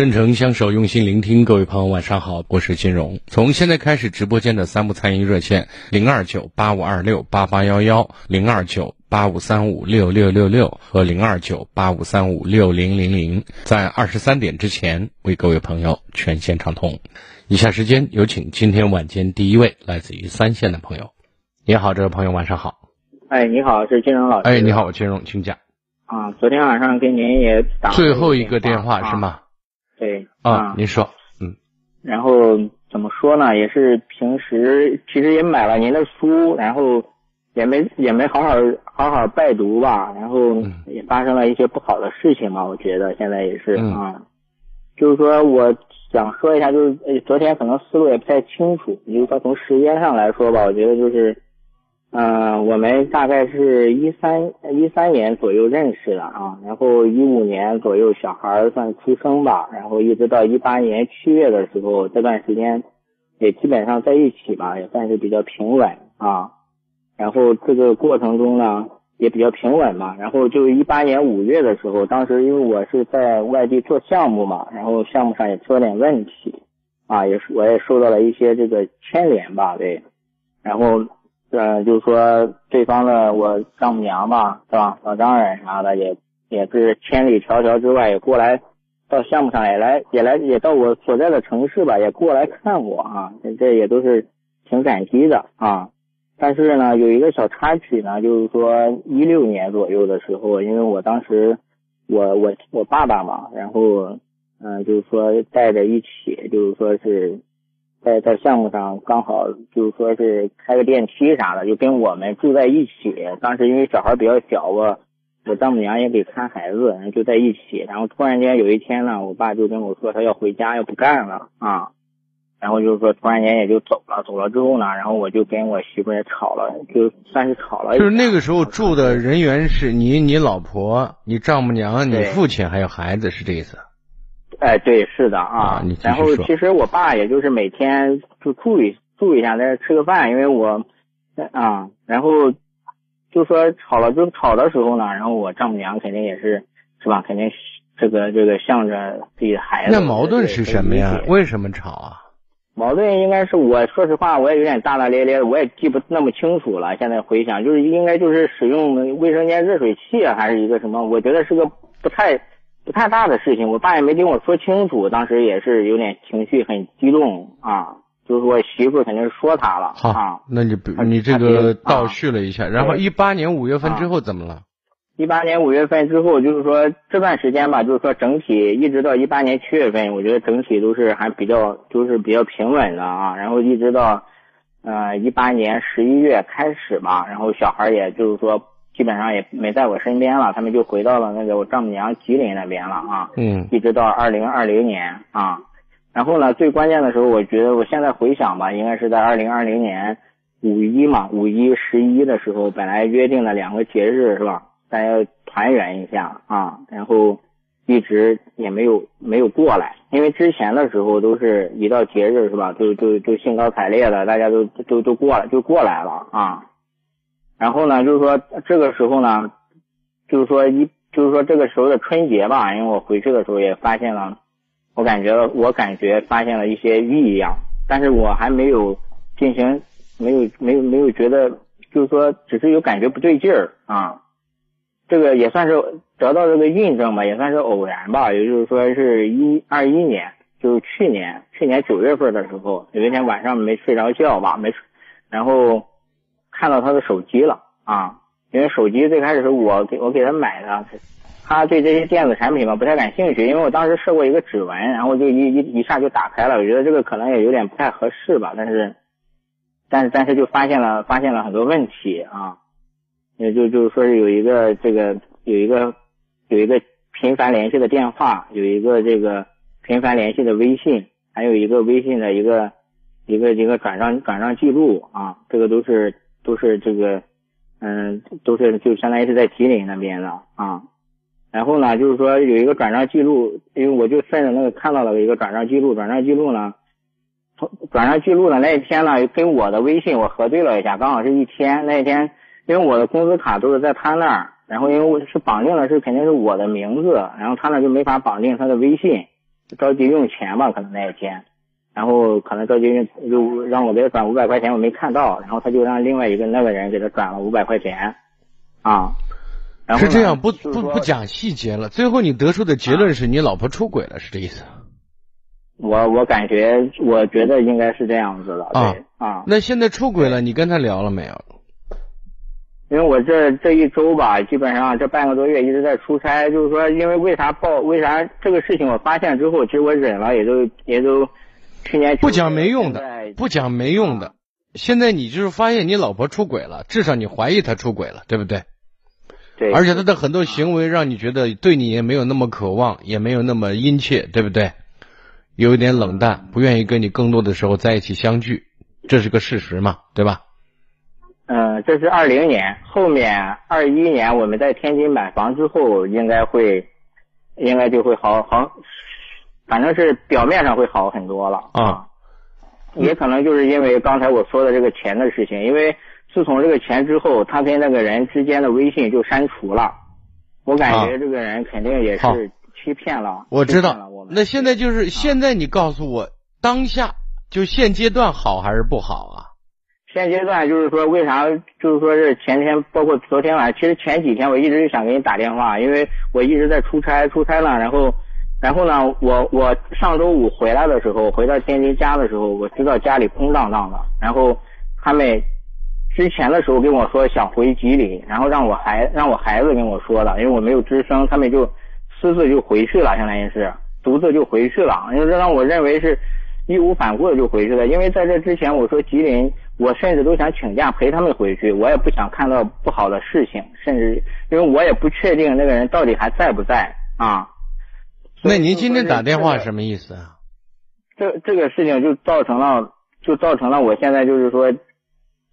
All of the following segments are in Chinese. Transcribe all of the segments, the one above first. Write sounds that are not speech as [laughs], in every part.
真诚相守，用心聆听。各位朋友，晚上好，我是金荣。从现在开始，直播间的三部参与热线零二九八五二六八八幺幺、零二九八五三五六六六六和零二九八五三五六零零零，在二十三点之前为各位朋友全线畅通。以下时间有请今天晚间第一位来自于三线的朋友。你好，这位朋友，晚上好。哎，你好，是金荣老师。哎，你好，我金荣，请讲。啊，昨天晚上给您也打最后一个电话是吗？对啊，您说，嗯，然后怎么说呢？也是平时其实也买了您的书，然后也没也没好好好好拜读吧，然后也发生了一些不好的事情嘛。我觉得现在也是啊，就是说我想说一下，就是昨天可能思路也不太清楚，就是说从时间上来说吧，我觉得就是。嗯，我们大概是一三一三年左右认识的啊，然后一五年左右小孩算出生吧，然后一直到一八年七月的时候，这段时间也基本上在一起吧，也算是比较平稳啊。然后这个过程中呢，也比较平稳嘛。然后就一八年五月的时候，当时因为我是在外地做项目嘛，然后项目上也出了点问题啊，也是我也受到了一些这个牵连吧，对，然后。呃，就是说对方的我丈母娘吧，是吧？老丈人啥的也也是千里迢迢之外也过来到项目上也来也来也到我所在的城市吧，也过来看我啊，这这也都是挺感激的啊。但是呢，有一个小插曲呢，就是说一六年左右的时候，因为我当时我我我爸爸嘛，然后嗯，就是说带着一起，就是说是。在在项目上刚好就是说是开个电梯啥的，就跟我们住在一起。当时因为小孩比较小，我我丈母娘也给看孩子，然后就在一起。然后突然间有一天呢，我爸就跟我说他要回家，要不干了啊。然后就是说突然间也就走了。走了之后呢，然后我就跟我媳妇也吵了，就算是吵了。就是那个时候住的人员是你、你老婆、你丈母娘、你父亲还有孩子，是这意思？哎，对，是的啊。然后其实我爸也就是每天就住一住一下，在这吃个饭，因为我啊，然后就说吵了就吵的时候呢，然后我丈母娘肯定也是是吧？肯定这个这个向着自己的孩子。那矛盾是什么呀？为什么吵啊？矛盾应该是我说实话，我也有点大大咧咧的，我也记不那么清楚了。现在回想，就是应该就是使用卫生间热水器啊，还是一个什么？我觉得是个不太。不太大的事情，我爸也没跟我说清楚，当时也是有点情绪很激动啊，就是我媳妇肯定是说他了。好，那你你这个倒叙了一下，然后一八年五月份之后怎么了？一八年五月份之后，就是说这段时间吧，就是说整体一直到一八年七月份，我觉得整体都是还比较就是比较平稳的啊，然后一直到呃一八年十一月开始吧，然后小孩也就是说。基本上也没在我身边了，他们就回到了那个我丈母娘吉林那边了啊。嗯。一直到二零二零年啊，然后呢，最关键的时候，我觉得我现在回想吧，应该是在二零二零年五一嘛，五一十一的时候，本来约定的两个节日是吧？大家团圆一下啊，然后一直也没有没有过来，因为之前的时候都是一到节日是吧，就就就兴高采烈的，大家都都都过来就过来了啊。然后呢，就是说这个时候呢，就是说一，就是说这个时候的春节吧，因为我回去的时候也发现了，我感觉我感觉发现了一些异样，但是我还没有进行，没有没有没有觉得，就是说只是有感觉不对劲儿啊，这个也算是得到这个印证吧，也算是偶然吧，也就是说是一二一年，就是去年去年九月份的时候，有一天晚上没睡着觉吧，没睡，然后。看到他的手机了啊，因为手机最开始是我给我给他买的，他对这些电子产品嘛不太感兴趣，因为我当时设过一个指纹，然后就一一一下就打开了，我觉得这个可能也有点不太合适吧，但是，但是但是就发现了发现了很多问题啊，也就就是说是有一个这个有一个有一个频繁联系的电话，有一个这个频繁联系的微信，还有一个微信的一个一个一个转账转账记录啊，这个都是都是这个。嗯，都是就相当于是在吉林那边的啊，然后呢，就是说有一个转账记录，因为我就顺着那个看到了一个转账记录，转账记录呢，从转账记录的那一天呢，跟我的微信我核对了一下，刚好是一天。那一天，因为我的工资卡都是在他那儿，然后因为我是绑定的是肯定是我的名字，然后他那就没法绑定他的微信，着急用钱吧，可能那一天。然后可能着急就让我给他转五百块钱，我没看到，然后他就让另外一个那个人给他转了五百块钱，啊，是这样，不不不讲细节了。最后你得出的结论是你老婆出轨了，是这意思？我我感觉，我觉得应该是这样子的。啊啊，那现在出轨了，你跟他聊了没有？因为我这这一周吧，基本上这半个多月一直在出差，就是说，因为为啥报为啥这个事情我发现之后，其实我忍了，也都也都。去年不讲没用的，不讲没用的。现在你就是发现你老婆出轨了，至少你怀疑她出轨了，对不对？对。而且她的很多行为让你觉得对你也没有那么渴望，也没有那么殷切，对不对？有一点冷淡，不愿意跟你更多的时候在一起相聚，这是个事实嘛，对吧？嗯，这是二零年，后面二一年我们在天津买房之后，应该会，应该就会好好。反正是表面上会好很多了啊，也可能就是因为刚才我说的这个钱的事情，因为自从这个钱之后，他跟那个人之间的微信就删除了，我感觉这个人肯定也是欺骗了。我知道，那现在就是现在你告诉我，当下就现阶段好还是不好啊？现阶段就是说为啥？就是说是前天，包括昨天晚上，其实前几天我一直就想给你打电话，因为我一直在出差，出差了，然后。然后呢，我我上周五回来的时候，回到天津家的时候，我知道家里空荡荡的。然后他们之前的时候跟我说想回吉林，然后让我孩让我孩子跟我说的，因为我没有吱声，他们就私自就回去了，相当于是独自就回去了，因为这让我认为是义无反顾的就回去了。因为在这之前，我说吉林，我甚至都想请假陪他们回去，我也不想看到不好的事情，甚至因为我也不确定那个人到底还在不在啊。那您今天打电话什么意思啊？这这个事情就造成了，就造成了我现在就是说，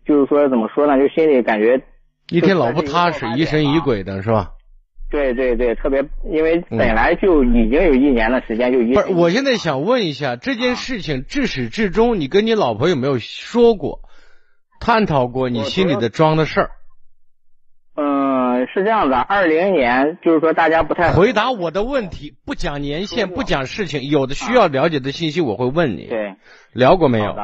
就是说怎么说呢？就心里感觉一天老不踏实，疑神疑鬼的是吧？对对对，特别因为本来就已经有一年的时间就一。不是，我现在想问一下，这件事情至始至终，你跟你老婆有没有说过、探讨过你心里的装的事儿？是这样的，二零年就是说大家不太回答我的问题，不讲年限，不讲事情，有的需要了解的信息我会问你。对，聊过没有？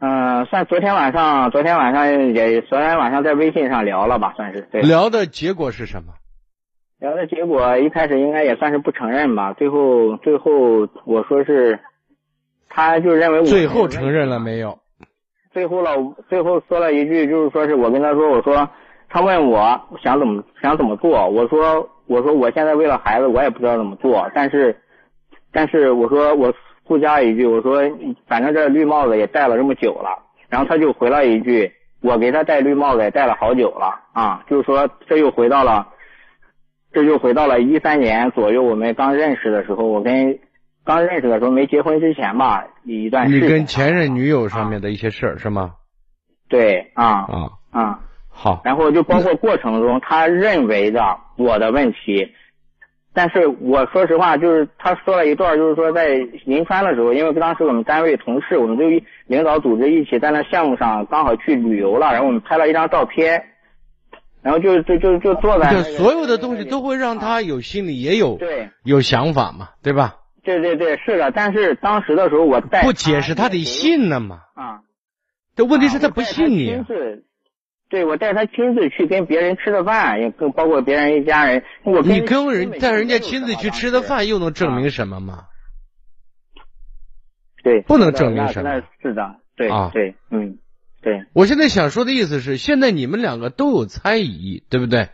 嗯，算昨天晚上，昨天晚上也昨天晚上在微信上聊了吧，算是。对。聊的结果是什么？聊的结果一开始应该也算是不承认吧，最后最后我说是，他就认为我最后承认了没有？最后了，最后说了一句，就是说是我跟他说，我说。他问我想怎么想怎么做，我说我说我现在为了孩子，我也不知道怎么做，但是但是我说我附加一句，我说反正这绿帽子也戴了这么久了，然后他就回了一句，我给他戴绿帽子也戴了好久了啊，就是说这又回到了，这又回到了一三年左右我们刚认识的时候，我跟刚认识的时候没结婚之前吧一段。你跟前任女友上面的一些事儿是吗？对啊啊啊。好，然后就包括过程中他认为的我的问题，但是我说实话，就是他说了一段，就是说在银川的时候，因为当时我们单位同事，我们都领导组织一起在那项目上刚好去旅游了，然后我们拍了一张照片，然后就就就就坐在。所有的东西都会让他有心里也有对有想法嘛，对吧？对对对，是的，但是当时的时候我带不解释他得信呢嘛啊，这问题是他不信你。对，我带他亲自去跟别人吃的饭，也更包括别人一家人。我你跟人带人家亲自去吃的饭，又能证明什么吗？对，不能证明什么。那是的，对，对，嗯，对。我现在想说的意思是，现在你们两个都有猜疑，对不对？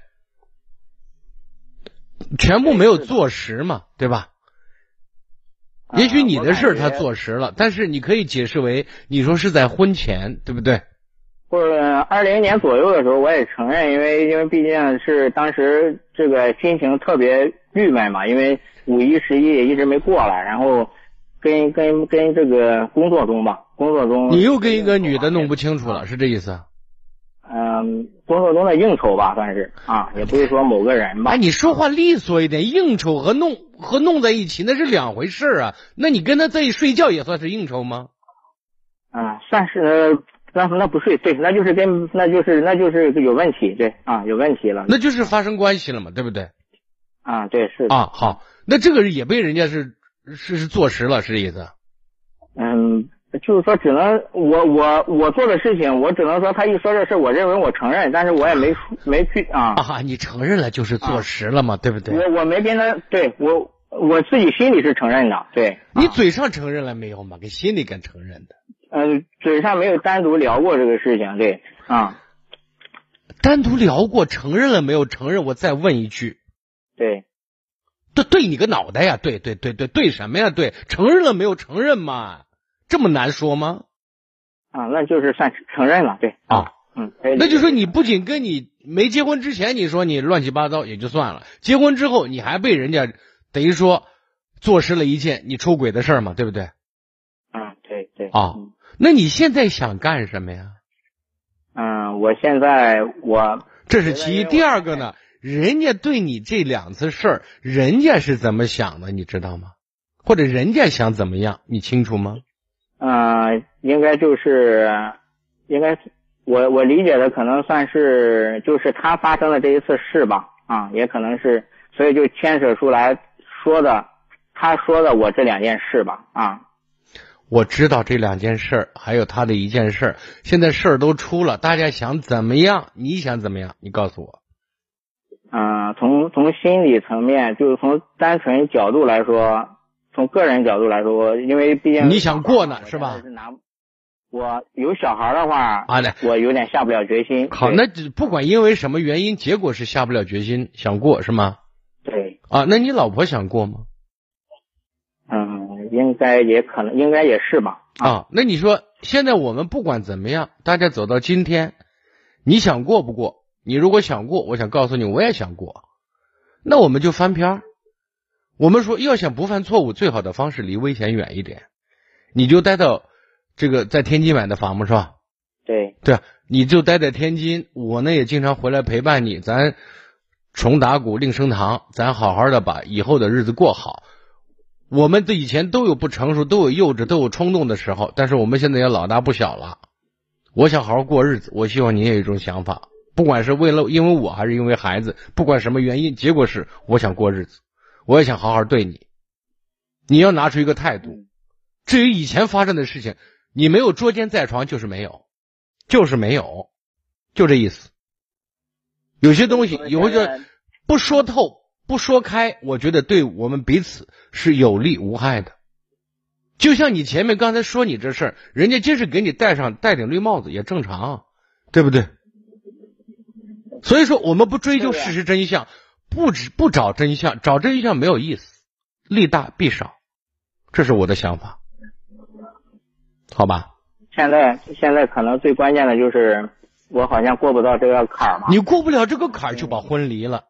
全部没有坐实嘛，对吧？也许你的事儿他坐实了，但是你可以解释为你说是在婚前，对不对？或者二零年左右的时候，我也承认，因为因为毕竟是当时这个心情特别郁闷嘛，因为五一十一也一直没过来，然后跟跟跟这个工作中吧，工作中你又跟一个女的弄不清楚了，是这意思？嗯，工作中的应酬吧，算是啊，也不是说某个人吧。哎，你说话利索一点，应酬和弄和弄在一起那是两回事啊。那你跟他在一起睡觉也算是应酬吗？啊，算是，那那不睡，对，那就是跟那就是那就是有问题，对啊，有问题了。那就是发生关系了嘛，对不对？啊，对，是啊，好，那这个也被人家是是是坐实了，是这意思？嗯。就是说，只能我我我做的事情，我只能说他一说这事，我认为我承认，但是我也没没去啊。啊，你承认了就是坐实了嘛，对不对？我我没跟他，对我我自己心里是承认的，对。你嘴上承认了没有嘛？跟心里敢承认的。嗯，嘴上没有单独聊过这个事情，对啊。单独聊过，承认了没有？承认。我再问一句。对。对对，你个脑袋呀！对对对对对，什么呀？对，承认了没有？承认嘛。这么难说吗？啊，那就是算承认了，对啊，嗯，那就说你不仅跟你没结婚之前你说你乱七八糟也就算了，结婚之后你还被人家等于说坐实了一件你出轨的事儿嘛，对不对？嗯，对对啊，那你现在想干什么呀？嗯，我现在我这是其一，第二个呢，人家对你这两次事儿，人家是怎么想的，你知道吗？或者人家想怎么样，你清楚吗？嗯，应该就是，应该我我理解的可能算是就是他发生的这一次事吧，啊，也可能是，所以就牵扯出来说的，他说的我这两件事吧，啊，我知道这两件事，还有他的一件事，现在事儿都出了，大家想怎么样？你想怎么样？你告诉我。嗯，从从心理层面，就是从单纯角度来说。从个人角度来说，因为毕竟你想过呢，是吧？是拿我有小孩的话，我有点下不了决心。好，那不管因为什么原因，结果是下不了决心，想过是吗？对。啊，那你老婆想过吗？嗯，应该也可能，应该也是吧。啊，那你说现在我们不管怎么样，大家走到今天，你想过不过？你如果想过，我想告诉你，我也想过，那我们就翻篇儿。我们说，要想不犯错误，最好的方式离危险远一点。你就待到这个在天津买的房嘛，是吧？对对，你就待在天津。我呢也经常回来陪伴你，咱重打鼓另升堂，咱好好的把以后的日子过好。我们的以前都有不成熟，都有幼稚，都有冲动的时候，但是我们现在也老大不小了。我想好好过日子，我希望你也有一种想法，不管是为了因为我还是因为孩子，不管什么原因，结果是我想过日子。我也想好好对你，你要拿出一个态度。至于以前发生的事情，你没有捉奸在床就是没有，就是没有，就这意思。有些东西以后就不说透、不说开，我觉得对我们彼此是有利无害的。就像你前面刚才说你这事儿，人家即使给你戴上戴顶绿帽子也正常，对不对？所以说，我们不追究事实真相。不只不找真相，找真相没有意思，利大弊少，这是我的想法，好吧？现在现在可能最关键的就是我好像过不到这个坎儿嘛。你过不了这个坎儿就把婚离了。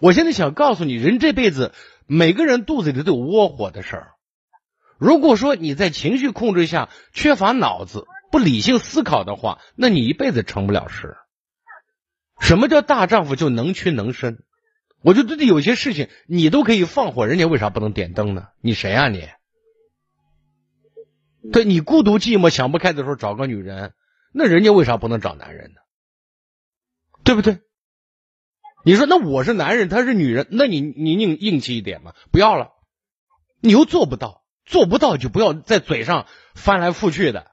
我现在想告诉你，人这辈子每个人肚子里都有窝火的事儿。如果说你在情绪控制下缺乏脑子、不理性思考的话，那你一辈子成不了事。什么叫大丈夫就能屈能伸？我就觉得有些事情你都可以放火，人家为啥不能点灯呢？你谁啊你？对你孤独寂寞想不开的时候找个女人，那人家为啥不能找男人呢？对不对？你说那我是男人，她是女人，那你你硬硬气一点嘛？不要了，你又做不到，做不到就不要在嘴上翻来覆去的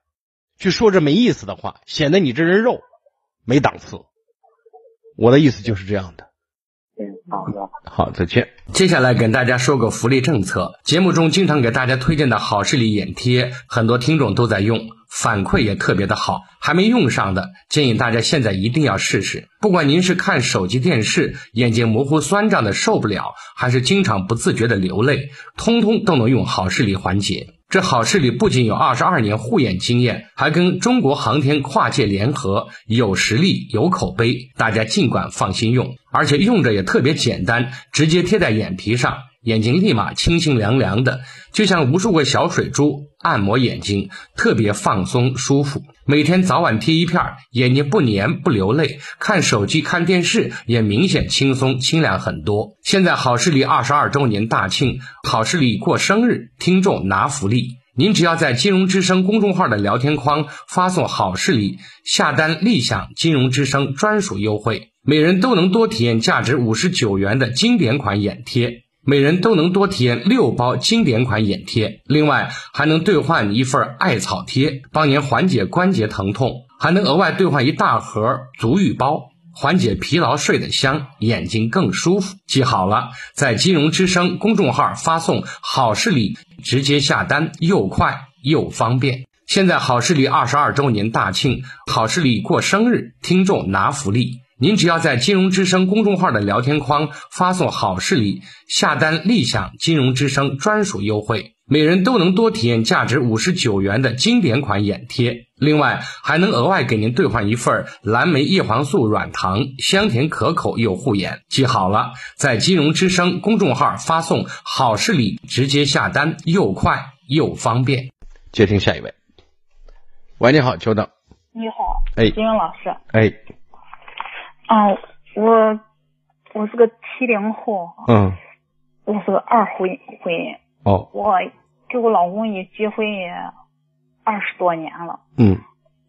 去说这没意思的话，显得你这人肉没档次。我的意思就是这样的。好的，好，再见。接下来跟大家说个福利政策，节目中经常给大家推荐的好视力眼贴，很多听众都在用。反馈也特别的好。还没用上的，建议大家现在一定要试试。不管您是看手机、电视，眼睛模糊、酸胀的受不了，还是经常不自觉的流泪，通通都能用好视力缓解。这好视力不仅有二十二年护眼经验，还跟中国航天跨界联合，有实力、有口碑，大家尽管放心用。而且用着也特别简单，直接贴在眼皮上。眼睛立马清清凉凉的，就像无数个小水珠按摩眼睛，特别放松舒服。每天早晚贴一片，眼睛不粘不流泪，看手机看电视也明显轻松清凉很多。现在好视力二十二周年大庆，好视力过生日，听众拿福利。您只要在金融之声公众号的聊天框发送“好视力”，下单立享金融之声专属优惠，每人都能多体验价值五十九元的经典款眼贴。每人都能多体验六包经典款眼贴，另外还能兑换一份艾草贴，帮您缓解关节疼痛；还能额外兑换一大盒足浴包，缓解疲劳，睡得香，眼睛更舒服。记好了，在金融之声公众号发送“好视力”，直接下单，又快又方便。现在好视力二十二周年大庆，好视力过生日，听众拿福利。您只要在金融之声公众号的聊天框发送“好视力”，下单立享金融之声专属优惠，每人都能多体验价值五十九元的经典款眼贴，另外还能额外给您兑换一份蓝莓叶黄素软糖，香甜可口又护眼。记好了，在金融之声公众号发送“好视力”，直接下单又快又方便。接听下一位，喂，你好，久等。你好，哎，金英老师。哎。啊，我我是个七零后，嗯，我是个二婚婚姻，哦，我跟我老公也结婚也二十多年了，嗯，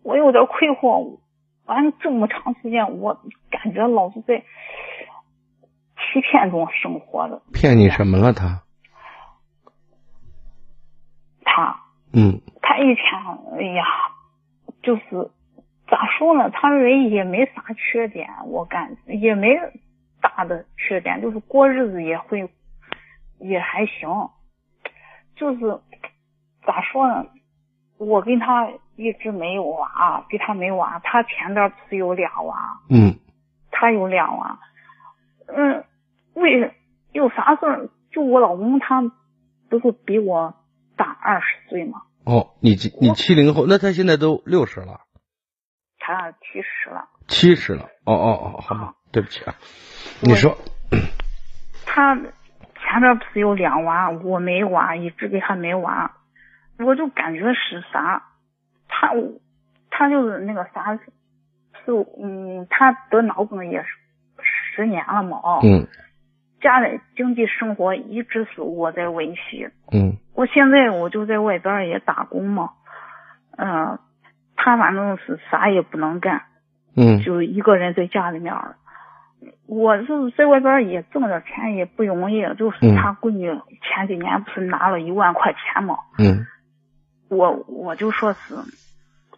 我有点困惑，完了这么长时间，我感觉老是在欺骗中生活的。骗你什么了他？他，嗯，他以前，哎呀，就是。咋说呢？他人也没啥缺点，我感也没大的缺点，就是过日子也会也还行。就是咋说呢？我跟他一直没有娃，跟他没娃。他前边不是有俩娃？嗯。他有俩娃。嗯，为有啥事儿？就我老公他不是比我大二十岁吗？哦，你你七零后，那他现在都六十了。他七十了，七十了，哦哦哦，好吧，对不起啊，你说，他前面不是有两娃，我没娃，一直给他没娃，我就感觉是啥，他他就是那个啥，就嗯，他得脑梗也是十年了嘛，哦，嗯，家里经济生活一直是我在维系，嗯，我现在我就在外边也打工嘛，嗯。他反正是啥也不能干，嗯，就一个人在家里面。我是在外边也挣点钱，也不容易。就是他闺女前几年不是拿了一万块钱嘛，嗯，我我就说是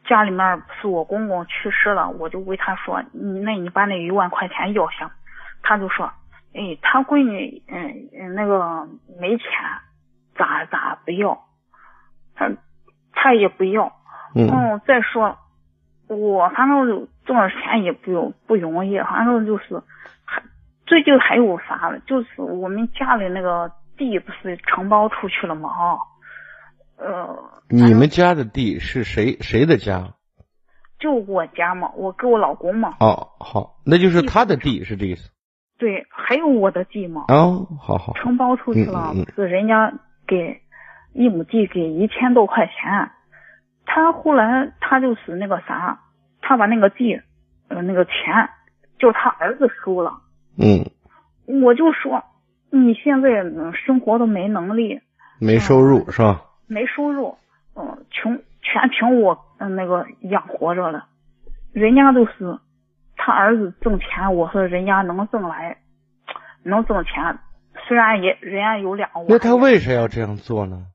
家里面不是我公公去世了，我就为他说，你那你把那一万块钱要下。他就说，哎，他闺女嗯嗯那个没钱，咋咋不要？他他也不要。嗯，再说，我反正挣点钱也不用不容易，反正就是还最近还有啥了？就是我们家里那个地不是承包出去了吗？啊，呃，你们家的地是谁谁的家？就我家嘛，我跟我老公嘛。哦，好，那就是他的地是这意思。对，还有我的地嘛。哦，好好。承包出去了，是人家给一亩地给一千多块钱。他后来他就是那个啥，他把那个地，呃，那个钱，就是他儿子收了。嗯。我就说，你现在生活都没能力，没收入是吧？没收入，嗯，穷全凭我嗯那个养活着了。人家都是他儿子挣钱，我说人家能挣来，能挣钱，虽然也人家有两万。那他为啥要这样做呢？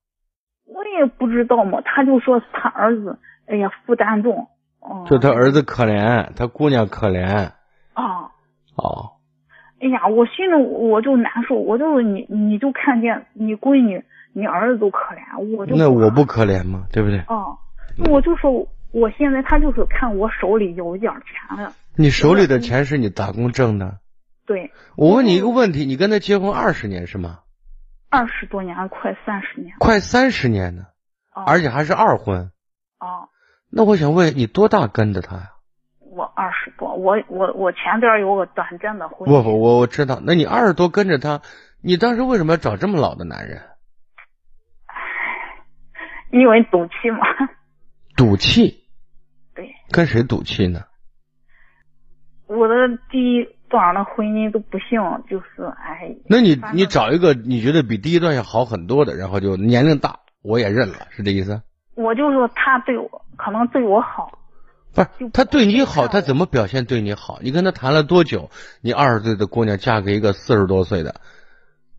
我也不知道嘛，他就说是他儿子，哎呀，负担重。哦。就他儿子可怜，他姑娘可怜。啊。哦。哎呀，我心里我就难受，我就你你就看见你闺女、你儿子都可怜，我就。那我不可怜吗？对不对？哦。我就说我现在他就是看我手里有一点钱了，你手里的钱是你打工挣的？对，我问你一个问题，你跟他结婚二十年是吗？二十多年，快三十年，快三十年呢，哦而且还是二婚。哦，那我想问你多大跟着他呀？我二十多，我我我前边有个短暂的婚姻，不不，我我知道。那你二十多跟着他，你当时为什么要找这么老的男人？因为赌气嘛，赌气？对，跟谁赌气呢？我的第一段的婚姻都不行，就是哎，那你你找一个你觉得比第一段要好很多的，然后就年龄大，我也认了，是这意思？我就说他对我可能对我好，不是他对你好，他怎么表现对你好？你跟他谈了多久？你二十岁的姑娘嫁给一个四十多岁的，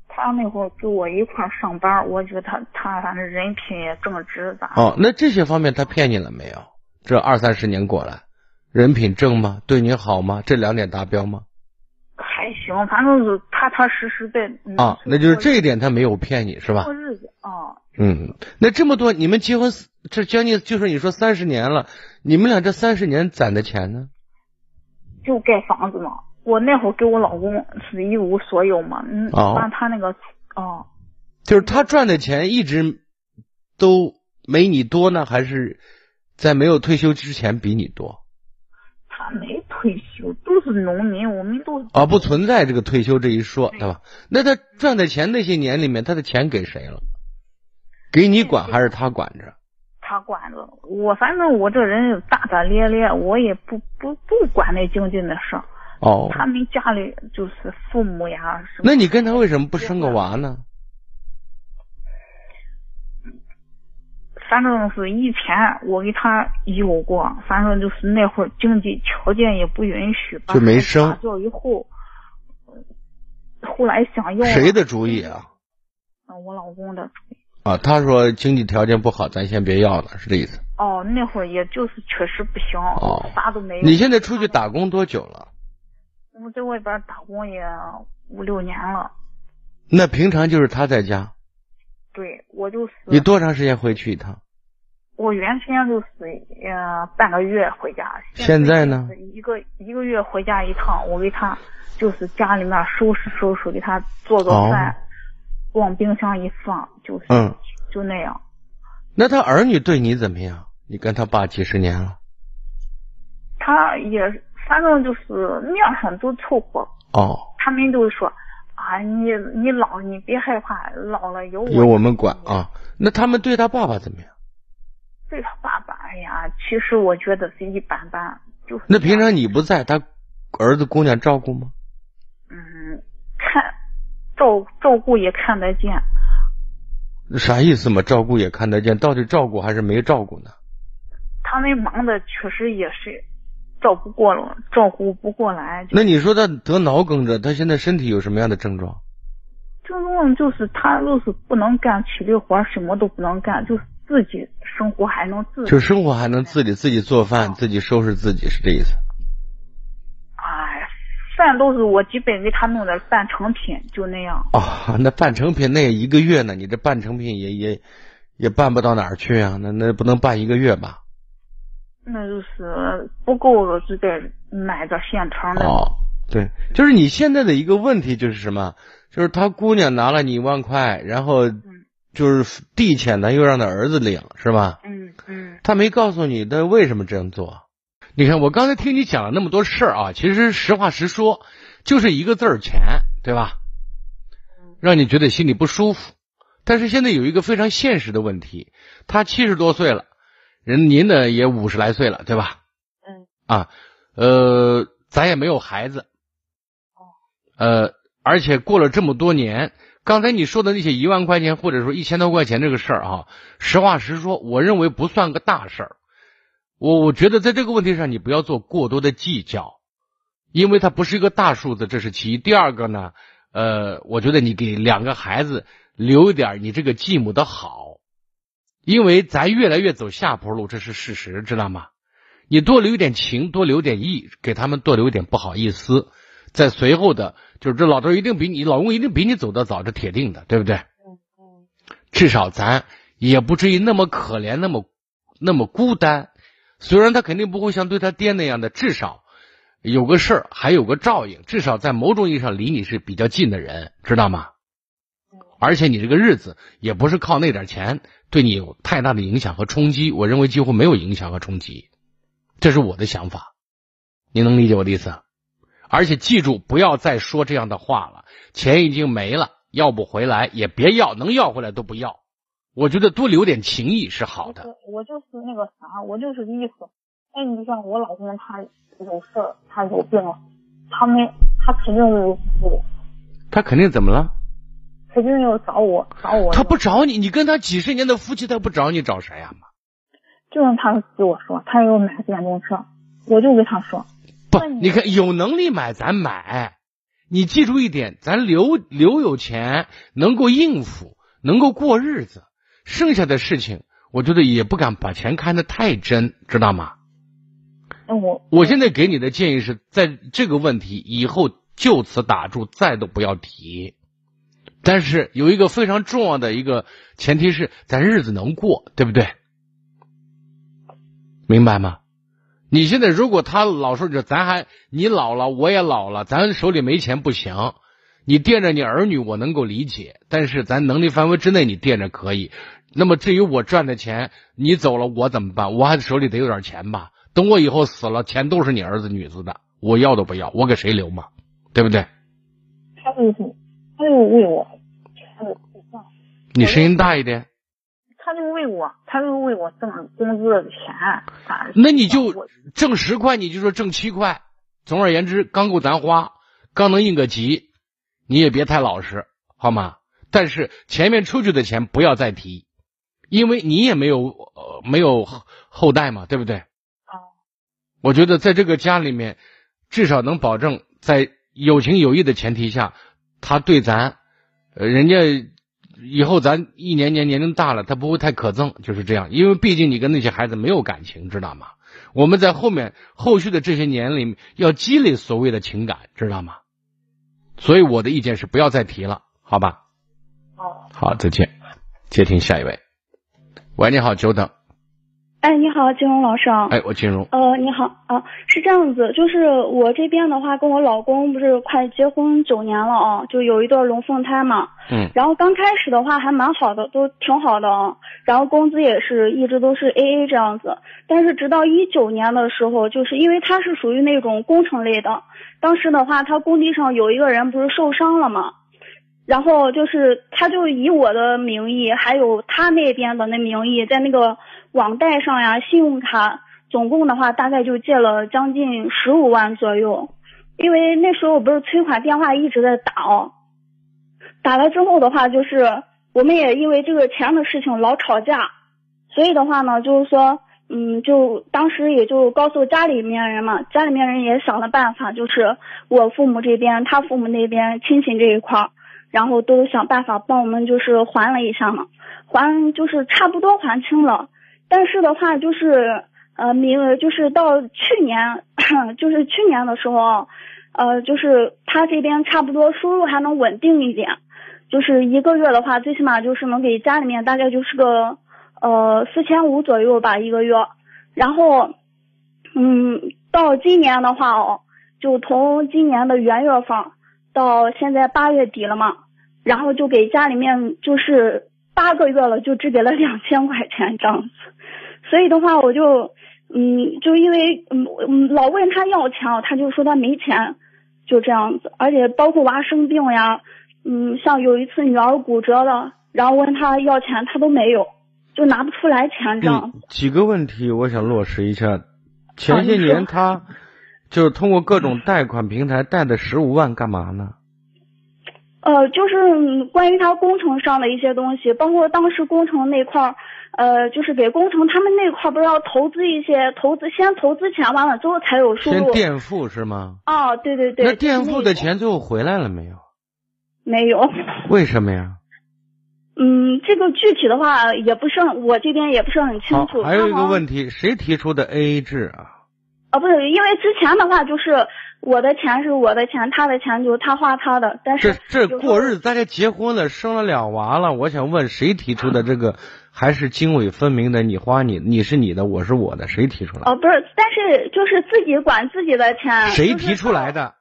他那会儿跟我一块儿上班，我觉得他他反正人品也正直咋的哦，那这些方面他骗你了没有？这二三十年过来，人品正吗？对你好吗？这两点达标吗？还行，反正是踏踏实实的。嗯啊，那就是这一点他没有骗你是吧过？日子啊，嗯，那这么多你们结婚这将近就是你说三十年了，你们俩这三十年攒的钱呢？就盖房子嘛。我那会儿给我老公是一无所有嘛，嗯，哦把他那个哦，就是他赚的钱一直都没你多呢，还是在没有退休之前比你多？他没是农民，我们都啊，不存在这个退休这一说，对吧？那他赚的钱那些年里面，他的钱给谁了？给你管还是他管着？他管着我，反正我这人大大咧咧，我也不不不管那经济的事儿。哦，他们家里就是父母呀什么。那你跟他为什么不生个娃呢？反正是以前我给他有过，反正就是那会儿经济条件也不允许，把就没生打掉以后，呃后来想要谁的主意啊？嗯我老公的主意。啊，他说经济条件不好，咱先别要了，是这意思。哦，那会儿也就是确实不行，哦啥都没有。你现在出去打工多久了？我在外边打工也五六年了，那平常就是他在家，对我就是你多长时间回去一趟？我原先就是呃半个月回家，现在呢一个一个月回家一趟，我给他就是家里面收拾收拾，给他做做饭，往冰箱一放，就是、就那样。那他儿女对你怎么样？你跟他爸几十年了？他也反正就是面上都凑合，哦，他们都说啊，你你老你别害怕，老了有我由我们管啊。那他们对他爸爸怎么样？对他爸爸，哎呀，其实我觉得是一般般，就是那平常你不在，他儿子姑娘照顾吗？嗯，看照照顾也看得见，啥意思嘛？照顾也看得见，到底照顾还是没照顾呢？他们忙的确实也是照顾过了，照顾不过来。那你说他得脑梗着，他现在身体有什么样的症状？症状就是他就是不能干体力活，什么都不能干，就是自己生活还能自理。就生活还能自理，自己做饭，自己收拾自己，是这意思？哎，饭都是我基本给他弄的半成品，就那样。哦，那半成品那也一个月呢，你这半成品也也也办不到哪儿去啊？那那不能办一个月吧？那就是不够了，就得买个现成的。哦，对，就是你现在的一个问题就是什么？就是他姑娘拿了你一万块，然后就是地钱呢，又让他儿子领，是吧？嗯嗯他没告诉你他为什么这样做。你看，我刚才听你讲了那么多事儿啊，其实实话实说，就是一个字儿钱，对吧？让你觉得心里不舒服。但是现在有一个非常现实的问题，他七十多岁了，人您呢也五十来岁了，对吧？嗯啊，呃，咱也没有孩子，呃，而且过了这么多年，刚才你说的那些一万块钱或者说一千多块钱这个事儿啊，实话实说，我认为不算个大事儿。我我觉得在这个问题上，你不要做过多的计较，因为它不是一个大数字，这是其一。第二个呢，呃，我觉得你给两个孩子留一点你这个继母的好，因为咱越来越走下坡路，这是事实，知道吗？你多留一点情，多留点意，给他们多留一点不好意思，在随后的，就是这老头一定比你老公一定比你走得早，这铁定的，对不对？嗯嗯至少咱也不至于那么可怜，那么那么孤单。虽然他肯定不会像对他爹那样的，至少有个事儿，还有个照应，至少在某种意义上离你是比较近的人，知道吗？而且你这个日子也不是靠那点钱对你有太大的影响和冲击，我认为几乎没有影响和冲击，这是我的想法。你能理解我的意思？而且记住，不要再说这样的话了。钱已经没了，要不回来也别要，能要回来都不要。我觉得多留点情谊是好的。我就是那个啥，我就是意思，哎，你像我老公他有事儿，他有病了，他没，他肯定有我。他肯定怎么了？肯定要找我，找我。他不找你，你跟他几十年的夫妻，他不找你找谁呀？妈，就是他给我说，他要买电动车，我就跟他说。不，你看有能力买咱买，你记住一点，咱留留有钱，能够应付，能够过日子。剩下的事情，我觉得也不敢把钱看得太真，知道吗？我我现在给你的建议是在这个问题以后就此打住，再都不要提。但是有一个非常重要的一个前提是，咱日子能过，对不对？明白吗？你现在如果他老说着，咱还你老了，我也老了，咱手里没钱不行。你惦着你儿女，我能够理解，但是咱能力范围之内，你惦着可以。那么至于我赚的钱，你走了我怎么办？我还手里得有点钱吧？等我以后死了，钱都是你儿子女子的，我要都不要，我给谁留嘛？对不对？他就是，他就为我，你声音大一点。他就为我，他就为我挣工资的钱。那你就挣十块，你就说挣七块。总而言之，刚够咱花，刚能应个急。你也别太老实，好吗？但是前面出去的钱不要再提，因为你也没有呃没有后代嘛，对不对？啊。我觉得在这个家里面，至少能保证在有情有义的前提下，他对咱，呃，人家以后咱一年年年龄大了，他不会太可憎，就是这样。因为毕竟你跟那些孩子没有感情，知道吗？我们在后面后续的这些年里要积累所谓的情感，知道吗？所以我的意见是不要再提了，好吧？好，好，再见。接听下一位。喂，你好，久等。哎，你好，金融老师。哎，我金融。呃，你好啊，是这样子，就是我这边的话，跟我老公不是快结婚九年了啊，就有一对龙凤胎嘛。嗯。然后刚开始的话还蛮好的，都挺好的啊。然后工资也是一直都是 A A 这样子，但是直到一九年的时候，就是因为他是属于那种工程类的。当时的话，他工地上有一个人不是受伤了嘛？然后就是他就以我的名义，还有他那边的那名义，在那个网贷上呀、信用卡，总共的话大概就借了将近十五万左右。因为那时候不是催款电话一直在打哦，打了之后的话，就是我们也因为这个钱的事情老吵架，所以的话呢，就是说。嗯，就当时也就告诉家里面人嘛，家里面人也想了办法，就是我父母这边，他父母那边亲戚这一块，然后都想办法帮我们就是还了一下嘛，还就是差不多还清了，但是的话就是呃明就是到去年 [clears throat] 就是去年的时候，呃就是他这边差不多收入还能稳定一点，就是一个月的话最起码就是能给家里面大概就是个。呃，四千五左右吧一个月，然后，嗯，到今年的话哦，就从今年的元月份到现在八月底了嘛，然后就给家里面就是八个月了，就只给了两千块钱这样子，所以的话我就，嗯，就因为嗯嗯老问他要钱，他就说他没钱，就这样子，而且包括娃生病呀，嗯，像有一次女儿骨折了，然后问他要钱，他都没有。就拿不出来钱，这样。几个问题，我想落实一下。前些年他就是通过各种贷款平台贷的十五万，干嘛呢？呃，就是关于他工程上的一些东西，包括当时工程那块儿，呃，就是给工程他们那块儿不是要投资一些投资，先投资钱，完了之后才有收入。先垫付是吗？哦，对对对。那垫付的钱最后回来了没有？没有。为什么呀？嗯，这个具体的话也不是我这边也不是很清楚。还有一个问题，谁提出的 A A 制啊？啊，不是，因为之前的话就是我的钱是我的钱，他的钱就是他花他的。但是这这过日子，大家结婚了，生了俩娃了，我想问谁提出的这个还是经纬分明的？你花你，你是你的，我是我的，谁提出来？哦，不是，但是就是自己管自己的钱。谁提出来的？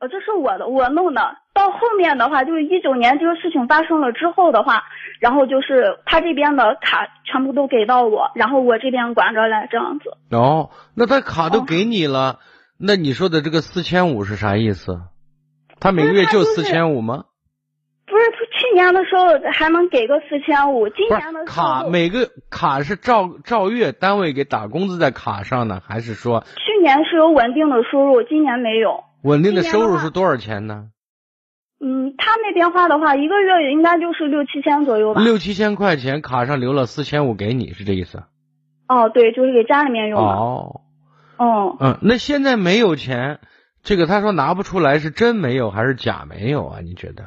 呃，这是我的，我弄的。到后面的话，就是一九年这个事情发生了之后的话，然后就是他这边的卡全部都给到我，然后我这边管着来这样子。哦，那他卡都给你了，那你说的这个四千五是啥意思？他每个月就四千五吗？年的时候还能给个四千五，今年的卡每个卡是照照月单位给打工资在卡上呢，还是说？去年是有稳定的收入，今年没有。稳定的收入是多少钱呢？嗯，他那边花的话，一个月应该就是六七千左右吧。六七千块钱，卡上留了四千五给你，是这意思？哦，对，就是给家里面用的。哦。哦。嗯，那现在没有钱，这个他说拿不出来，是真没有还是假没有啊？你觉得？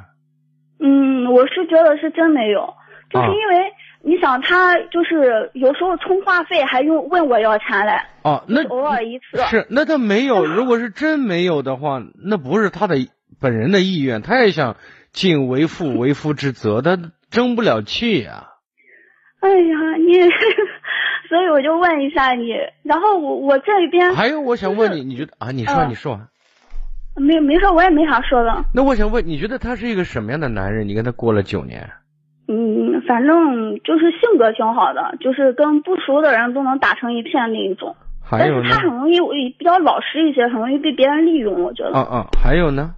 嗯，我是觉得是真没有，就是因为你想他就是有时候充话费还用问我要钱嘞。哦，那偶尔一次。是，那他没有，如果是真没有的话，那不是他的。本人的意愿，他也想尽为父为夫之责，他争不了气呀。哎呀，你，[laughs] 所以我就问一下你，然后我我这边还有，我想问你，你觉得啊？你说，你说完。没没说，我也没啥说的。那我想问，你觉得他是一个什么样的男人？你跟他过了九年。嗯，反正就是性格挺好的，就是跟不熟的人都能打成一片那一种。还有呢？但是他很容易比较老实一些，很容易被别人利用，我觉得。嗯嗯，还有呢？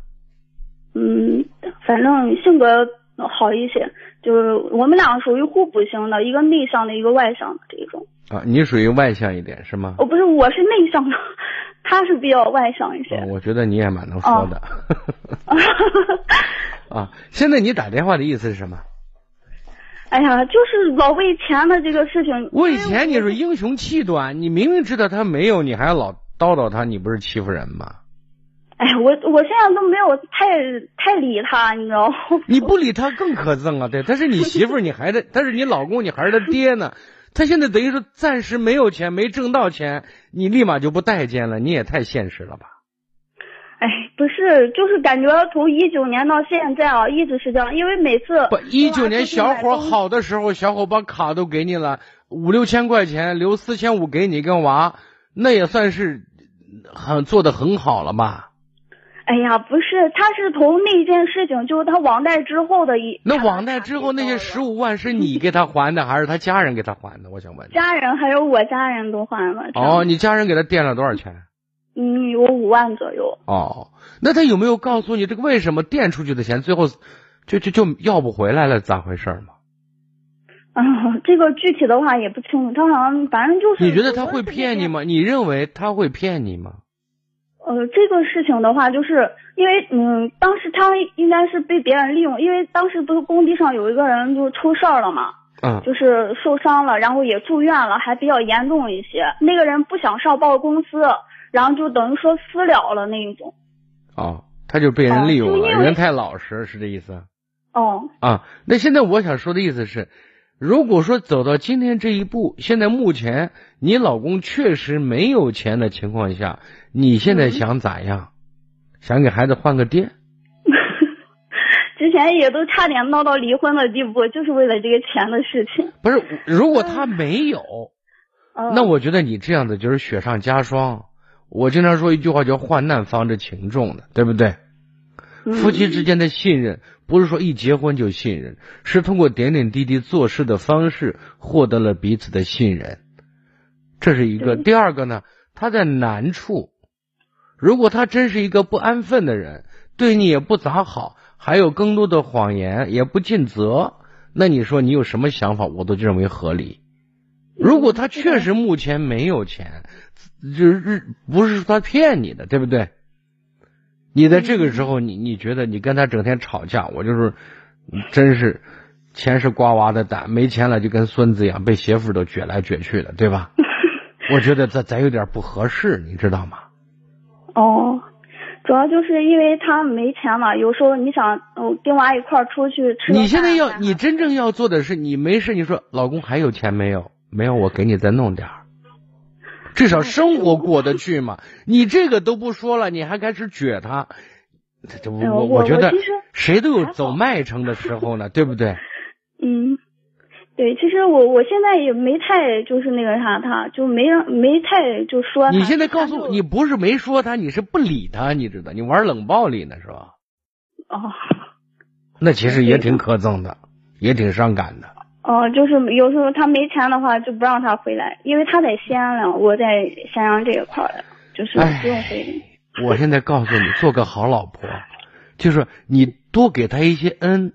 嗯，反正性格好一些，就是我们两个属于互补型的，一个内向的，一个外向的这种。啊，你属于外向一点是吗？哦，不是，我是内向的，他是比较外向一些。我觉得你也蛮能说的。[laughs] 啊，现在你打电话的意思是什么？哎呀，就是老为钱的这个事情。为钱，你说英雄气短，你明明知道他没有，你还要老叨叨他，你不是欺负人吗？哎，我我现在都没有太太理他，你知道吗？你不理他更可憎啊！对，他是你媳妇儿，你还是他是你老公，你还是他爹呢。他现在等于说暂时没有钱，没挣到钱，你立马就不待见了，你也太现实了吧？哎，不是，就是感觉从一九年到现在啊，一直是这样，因为每次不一九年小伙好的时候，小伙把卡都给你了，五六千块钱，留四千五给你跟娃，那也算是很做的很好了吧？哎呀，不是，他是从那件事情，就是他网贷之后的一。那网贷之后那些十五万是你给他还的，还是他家人给他还的？我想问。家人还有我家人都还了。哦，你家人给他垫了多少钱？嗯，有五万左右。哦，那他有没有告诉你这个为什么垫出去的钱最后就就就要不回来了？咋回事吗？啊，这个具体的话也不清楚，他好像反正就是。你觉得他会骗你吗？你认为他会骗你吗？呃，这个事情的话，就是因为嗯，当时他应该是被别人利用，因为当时不是工地上有一个人就出事儿了嘛，嗯，就是受伤了，然后也住院了，还比较严重一些。那个人不想上报公司，然后就等于说私了了那一种。哦，他就被人利用了，人太老实，是这意思？哦。啊，那现在我想说的意思是，如果说走到今天这一步，现在目前你老公确实没有钱的情况下。你现在想咋样？想给孩子换个爹？[laughs] 之前也都差点闹到离婚的地步，就是为了这个钱的事情。不是，如果他没有，那我觉得你这样的就是雪上加霜。我经常说一句话叫“患难方知情重”的，对不对？夫妻之间的信任，不是说一结婚就信任，是通过点点滴滴做事的方式获得了彼此的信任。这是一个。第二个呢，他在难处。如果他真是一个不安分的人，对你也不咋好，还有更多的谎言，也不尽责，那你说你有什么想法，我都认为合理。如果他确实目前没有钱，就是不是说他骗你的，对不对？你在这个时候，你你觉得你跟他整天吵架，我就是真是钱是瓜娃的胆，没钱了就跟孙子一样，被媳妇都撅来撅去的，对吧？[laughs] 我觉得咱咱有点不合适，你知道吗？哦，主要就是因为他没钱嘛，有时候你想，嗯，跟娃一块儿出去吃。你现在要，你真正要做的是，你没事，你说老公还有钱没有？没有，我给你再弄点儿，至少生活过得去嘛。你这个都不说了，你还开始撅他，这我我我觉得谁都有走麦城的时候呢，对不对？[laughs] 嗯，对，其实我我现在也没太就是那个啥他，就没让没太就说。你现在告诉我，你不是没说他，你是不理他，你知道？你玩冷暴力呢是吧？哦那其实也挺可憎的，也挺伤感的。哦，就是有时候他没钱的话就不让他回来，因为他在西安了，我在咸阳这一块儿的，就是不用回。我现在告诉你，做个好老婆，就是你多给他一些恩，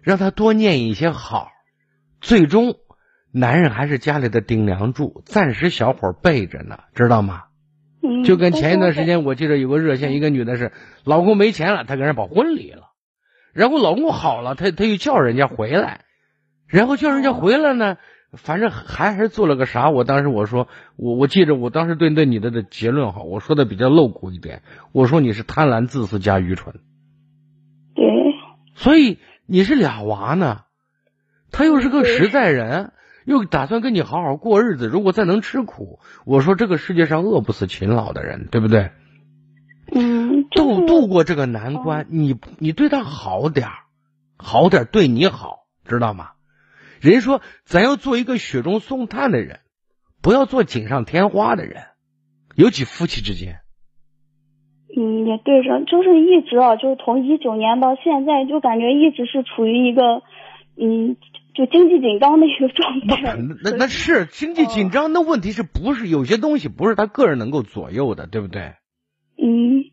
让他多念一些好，最终男人还是家里的顶梁柱，暂时小伙儿背着呢，知道吗？嗯，就跟前一段时间，我记得有个热线，一个女的是老公没钱了，她跟人把婚离了，然后老公好了，她她又叫人家回来，然后叫人家回来呢，反正还还是做了个啥？我当时我说，我我记着我当时对对你的的结论哈，我说的比较露骨一点，我说你是贪婪、自私加愚蠢，对，所以你是俩娃呢，他又是个实在人，又打算跟你好好过日子，如果再能吃苦，我说这个世界上饿不死勤劳的人，对不对？度度过这个难关，你你对他好点儿，好点儿对你好，知道吗？人说咱要做一个雪中送炭的人，不要做锦上添花的人，尤其夫妻之间。嗯，也对上，就是一直啊，就是从一九年到现在，就感觉一直是处于一个，嗯，就经济紧张的一个状态。那那是经济紧张，那问题是不是有些东西不是他个人能够左右的，对不对？嗯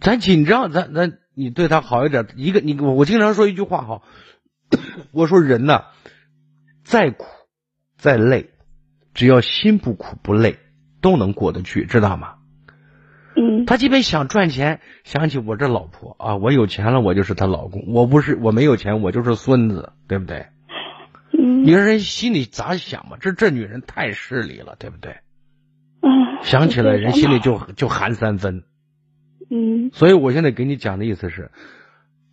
咱紧张，咱咱你对他好一点，一个你我我经常说一句话哈，[coughs] 我说人呐，再苦再累，只要心不苦不累，都能过得去，知道吗？嗯他即便想赚钱，想起我这老婆啊，我有钱了，我就是她老公；我不是，我没有钱，我就是孙子，对不对？嗯你说人心里咋想嘛？这这女人太势利了，对不对？啊，想起来人心里就就就寒三分。嗯所以我现在给你讲的意思是，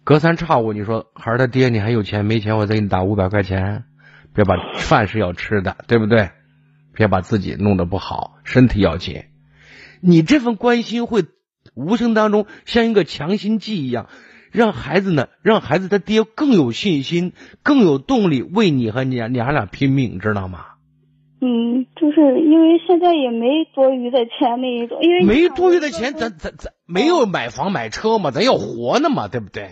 隔三差五你说孩儿他爹你还有钱没钱？我再给你打五百块钱，别把饭是要吃的，对不对？别把自己弄得不好，身体要紧。你这份关心会无形当中像一个强心剂一样，让孩子呢，让孩子他爹更有信心，更有动力为你和你娘俩拼命，知道吗？嗯，就是因为现在也没多余的钱那一种，因为没多余的钱，咱咱咱没有买房买车嘛，咱要活呢嘛，对不对？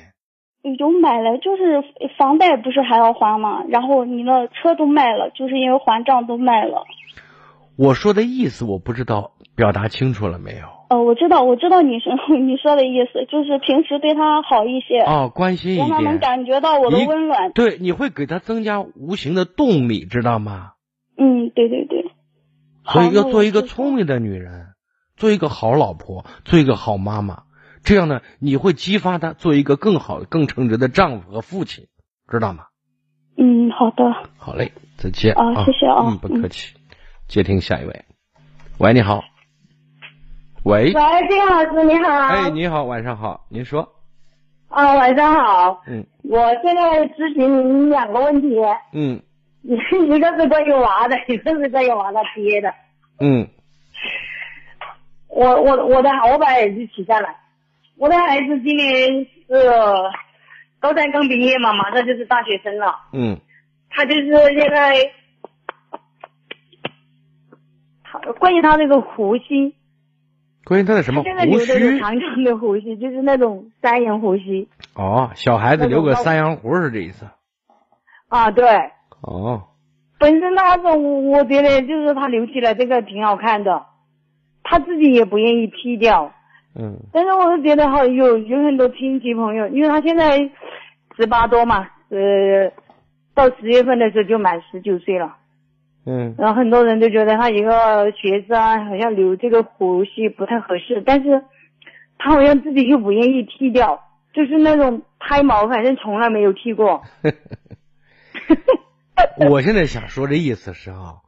有买了，就是房贷不是还要还吗？然后你那车都卖了，就是因为还账都卖了。我说的意思我不知道表达清楚了没有？呃，我知道，我知道你是 [laughs] 你说的意思，就是平时对他好一些，哦，关心一让他能点，感觉到我的温暖。对，你会给他增加无形的动力，知道吗？嗯，对对对。所以要做一个聪明的女人，做一个好老婆，做一个好妈妈，这样呢，你会激发他做一个更好、更称职的丈夫和父亲，知道吗？嗯，好的。好嘞，再见啊谢谢啊嗯，不客气。接听下一位，喂，你好，喂，喂，金老师你好。哎，你好，晚上好，您说，啊，晚上好。嗯我现在咨询您两个问题，嗯一 [laughs] 一个是关于娃的，[laughs] 一个是关于娃他爹的。嗯我我我的我把孩子提下来，我的孩子今年是高三刚毕业嘛，马上就是大学生了。嗯他就是现在，他关于他那个胡须，关于他的什么他现在胡留的是须长长的胡须，就是那种山羊胡须。哦，小孩子留个山羊胡是这意思啊，对。哦，本身他说，我我觉得就是他留起来这个挺好看的，他自己也不愿意剃掉。嗯但是我是觉得哈，有有很多亲戚朋友，因为他现在十八多嘛，呃，到十月份的时候就满十九岁了，嗯然后很多人都觉得他一个学生啊好像留这个胡须不太合适，但是他好像自己又不愿意剃掉，就是那种胎毛，反正从来没有剃过。[laughs] [laughs] 我现在想说的意思是啊，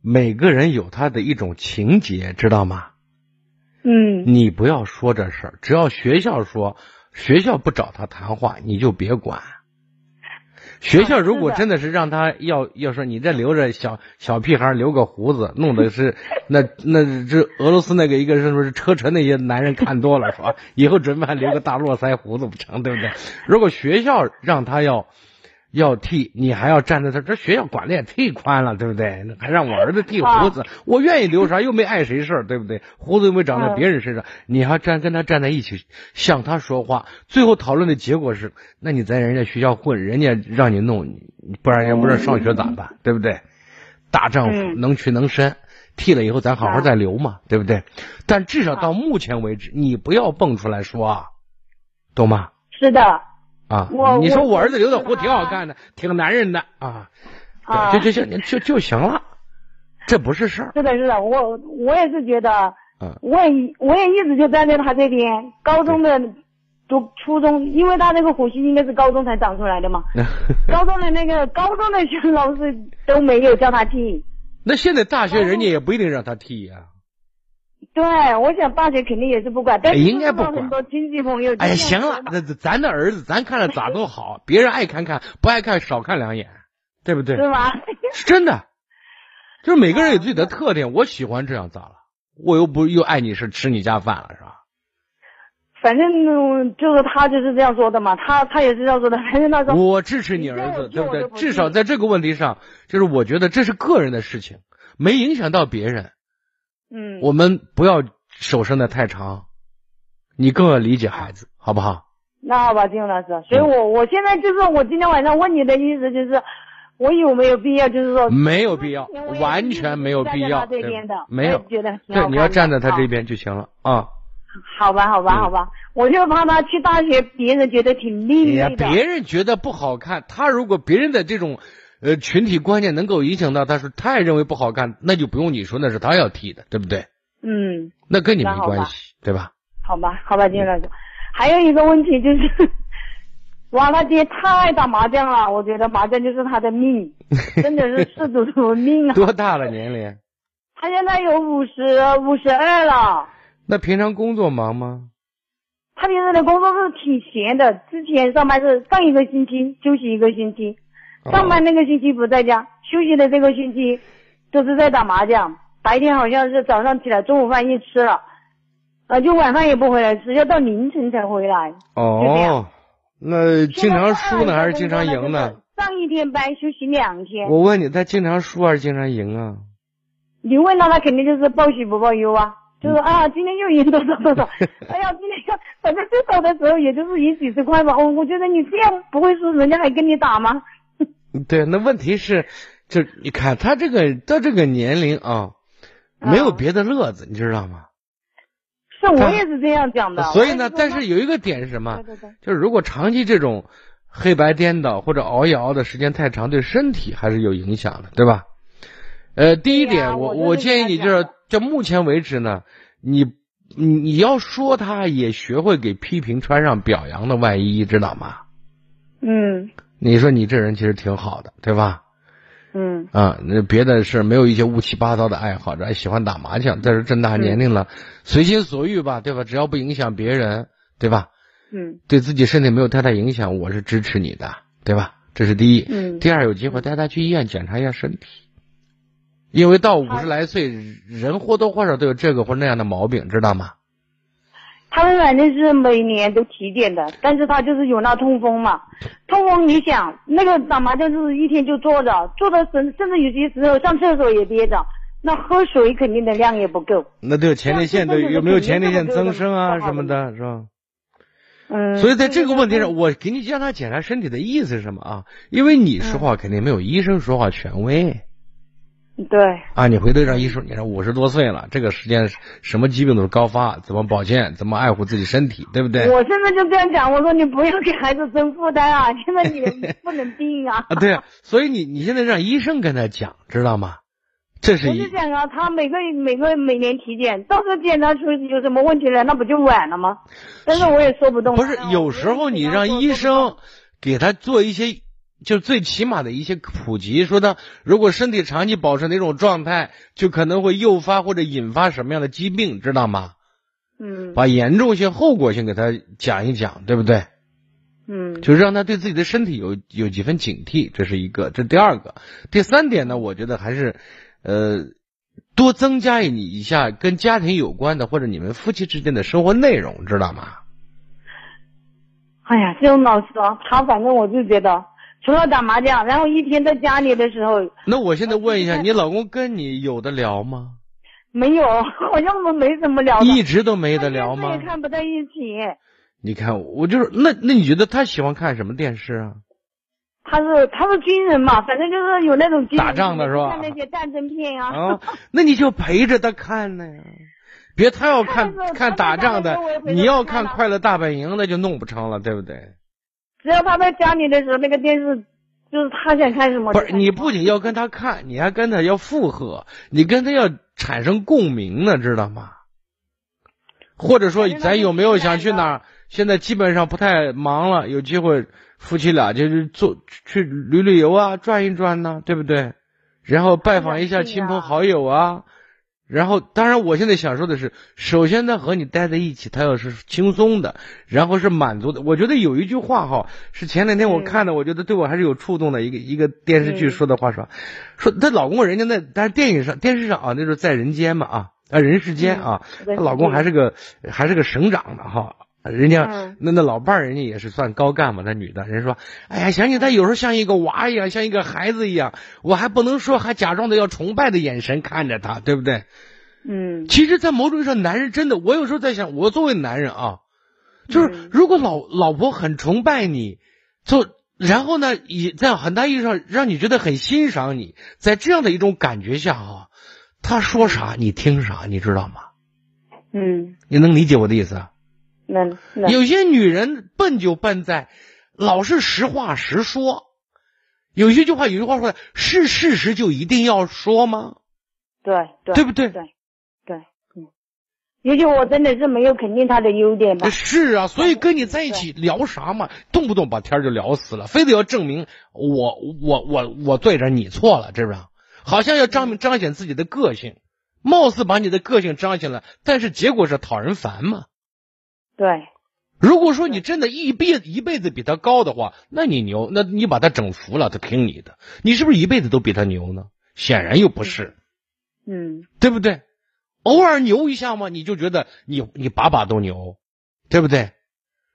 每个人有他的一种情节，知道吗？嗯你不要说这事儿，只要学校说，学校不找他谈话，你就别管。学校如果真的是让他要要说你这留着小小屁孩留个胡子，弄的是 [laughs] 那那这俄罗斯那个一个是不是车臣那些男人看多了是吧？以后准备还留个大络腮胡子不成，对不对？如果学校让他要要剃，你还要站在这，这学校管的也忒宽了，对不对？还让我儿子剃胡子，我愿意留啥，又没碍谁事儿，对不对？胡子又没长在别人身上，你还站跟他站在一起，向他说话，最后讨论的结果是，那你在人家学校混，人家让你弄，不然也不知道上学咋办？对不对？大丈夫能屈能伸，剃了以后咱好好再留嘛，对不对？但至少到目前为止，你不要蹦出来说啊，懂吗？是的。啊，你说我儿子留的胡挺好看的，挺男人的啊，就就就就就行了，这不是事儿。是的，是的，我我也是觉得，嗯，我也我也一直就站在他这边。高中的读初中，因为他那个胡须应该是高中才长出来的嘛，[laughs] 高中的那个高中的学老师都没有叫他剃。那现在大学人家也不一定让他剃呀。对，我想大学肯定也是不管，但是应该不管。很多亲戚朋友。哎呀，行了，那咱的儿子，咱看着咋都好，别人爱看看，不爱看少看两眼，对不对？对吧？[laughs] 是真的，就是每个人有自己的特点，我喜欢这样咋了？我又不又爱你是吃你家饭了是吧？反正就是他就是这样说的嘛，他他也是这样说的，反正他说。我支持你儿子，对不对？至少在这个问题上，就是我觉得这是个人的事情，没影响到别人。嗯，我们不要手伸的太长，你更要理解孩子，好不好？那好吧，金老师。所以我我现在就是我今天晚上问你的意思就是，我有没有必要就是说没有必要，完全没有必要，没有觉得对，你要站在他这边就行了啊。好吧，好吧，好吧，我就怕他去大学，别人觉得挺另类的。别人觉得不好看，他如果别人的这种。呃，群体观念能够影响到他，是他也认为不好看，那就不用你说，那是他要剃的，对不对？嗯，那跟你没关系，对吧？好吧，好吧，金老师，还有一个问题就是，哇，他爹太爱打麻将了，我觉得麻将就是他的命，[laughs] 真的是嗜赌如命啊！多大了年龄？他现在有五十五十二了。那平常工作忙吗？他平时的工作是挺闲的，之前上班是上一个星期休息一个星期。上班那个星期不在家，休息的这个星期都是在打麻将。白天好像是早上起来，中午饭一吃了，啊，就晚饭也不回来吃，要到凌晨才回来。哦，那经常输呢还是经常赢呢？上一天班休息两天。我问你，他经常输还是经常赢啊？你问他，他肯定就是报喜不报忧啊，就是啊，今天又赢多少多少。[laughs] 哎呀，今天反正最少的时候也就是赢几十块吧。我我觉得你这样不会输，人家还跟你打吗？对，那问题是，就你看他这个到这个年龄啊，没有别的乐子，你知道吗？是我也是这样讲的。所以呢，但是有一个点是什么？就是如果长期这种黑白颠倒或者熬夜熬的时间太长，对身体还是有影响的，对吧？呃，第一点，我我建议你就是，就目前为止呢，你你你要说他也学会给批评穿上表扬的外衣，知道吗？嗯。你说你这人其实挺好的，对吧？嗯啊，那别的事没有一些乌七八糟的爱好，还喜欢打麻将，但是这么大年龄了，随心所欲吧，对吧？只要不影响别人，对吧？嗯，对自己身体没有太大影响，我是支持你的，对吧？这是第一。嗯。第二，有机会带他去医院检查一下身体，因为到五十来岁，人或多或少都有这个或那样的毛病，知道吗？他们反正是每年都体检的，但是他就是有那痛风嘛。痛风，你想那个打麻将就是一天就坐着，坐的甚甚至有些时候上厕所也憋着，那喝水肯定的量也不够。那都有前列腺，都有没有前列腺增生啊什么的，是吧？嗯。所以在这个问题上，我给你让他检查身体的意思是什么啊？因为你说话肯定没有医生说话权威。对啊，你回头让医生，你说五十多岁了，这个时间什么疾病都是高发，怎么保健，怎么爱护自己身体，对不对？我现在就这样讲，我说你不要给孩子增负担啊，现在你 [laughs] 不能病啊。啊，对啊，所以你你现在让医生跟他讲，知道吗？这是。我就讲啊，他每个每个每年体检，到时候检查出有什么问题来，那不就晚了吗？但是我也说不动。不是，有时候你让医生给他做一些。就最起码的一些普及，说的如果身体长期保持哪种状态，就可能会诱发或者引发什么样的疾病，知道吗？嗯。把严重性、后果性给他讲一讲，对不对？嗯。就是让他对自己的身体有有几分警惕，这是一个。这第二个，第三点呢？我觉得还是，呃，多增加你一下跟家庭有关的或者你们夫妻之间的生活内容，知道吗？哎呀，这种老师啊，他反正我就觉得。除了打麻将，然后一天在家里的时候那我现在问一下，你老公跟你有的聊吗？没有，[laughs] 好像我们没怎么聊，一直都没得聊吗？看不在一起。你看，我就是那那你觉得他喜欢看什么电视啊？他是他是军人嘛，反正就是有那种军人打仗的是吧看那些战争片啊。啊，那你就陪着他看呢呀，别他要看看打仗的你要看《快乐大本营》，那就弄不成了，对不对？只要他在家里的时候，那个电视就是他想看什么不，是你不仅要跟他看，你还跟他要附和，你跟他要产生共鸣呢，知道吗？或者说，咱有没有想去哪儿？现在基本上不太忙了，有机会夫妻俩就是做去旅旅游啊，转一转呢，对不对？然后拜访一下亲朋好友啊。然后，当然，我现在想说的是，首先他和你待在一起，他要是轻松的，然后是满足的。我觉得有一句话哈，是前两天我嗯看的，我觉得对我还是有触动的一个一个电视剧嗯说的话说，说她老公人家那，但是电影上电视上啊，那时候在人间嘛啊啊人世间啊，嗯她老公还是个还是个省长呢哈。人家、嗯那那老伴儿，人家也是算高干嘛，那女的，人家说，哎呀，想起他有时候像一个娃一样，像一个孩子一样，我还不能说，还假装的要崇拜的眼神看着他，对不对？嗯其实，在某种意义上，男人真的，我有时候在想，我作为男人啊，就是嗯如果老老婆很崇拜你，就然后呢，也在很大意义上让你觉得很欣赏你，在这样的一种感觉下啊，他说啥你听啥，你知道吗？嗯，你能理解我的意思啊？能能有些女人笨就笨在老是实话实说，有一句话，有句话说的是事实就一定要说吗？对对对不对对对，嗯，也许我真的是没有肯定他的优点吧。是啊，所以跟你在一起聊啥嘛，动不动把天儿就聊死了，非得要证明我我我我对着你错了，是不知道？好像要彰彰显自己的个性，貌似把你的个性彰显了，但是结果是讨人烦嘛。对，如果说你真的一辈一辈子比他高的话，那你牛，那你把他整服了，他听你的，你是不是一辈子都比他牛呢？显然又不是，嗯对不对？偶尔牛一下嘛，你就觉得你你把把都牛，对不对？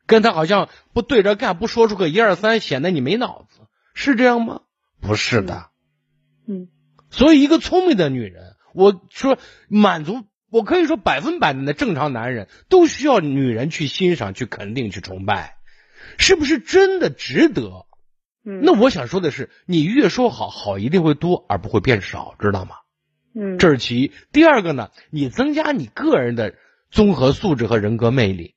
跟他好像不对着干，不说出个一二三，显得你没脑子，是这样吗？不是的。嗯所以，一个聪明的女人，我说满足，我可以说百分百的正常男人都需要女人去欣赏、去肯定、去崇拜，是不是真的值得？嗯，那我想说的是，你越说好，好一定会多，而不会变少，知道吗？嗯这是其一。第二个呢，你增加你个人的综合素质和人格魅力。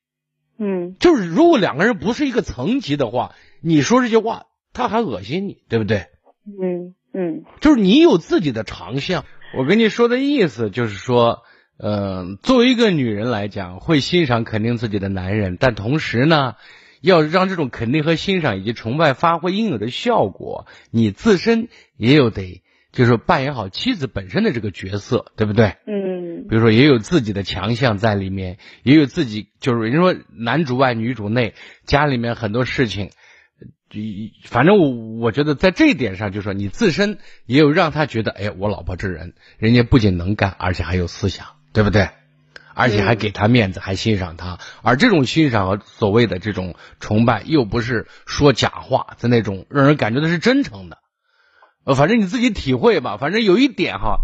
嗯就是如果两个人不是一个层级的话，你说这些话，他还恶心你，对不对？嗯嗯就是你有自己的长项。我跟你说的意思就是说，呃，作为一个女人来讲，会欣赏肯定自己的男人，但同时呢，要让这种肯定和欣赏以及崇拜发挥应有的效果，你自身也有得，就是扮演好妻子本身的这个角色，对不对？嗯比如说，也有自己的强项在里面，也有自己就是人说男主外女主内，家里面很多事情，就反正我我觉得在这一点上，就是说你自身也有让他觉得，哎，我老婆这人，人家不仅能干，而且还有思想，对不对？而且还给他面子，还欣赏他，而这种欣赏和所谓的这种崇拜，又不是说假话，的那种让人感觉的是真诚的。呃，反正你自己体会吧。反正有一点哈，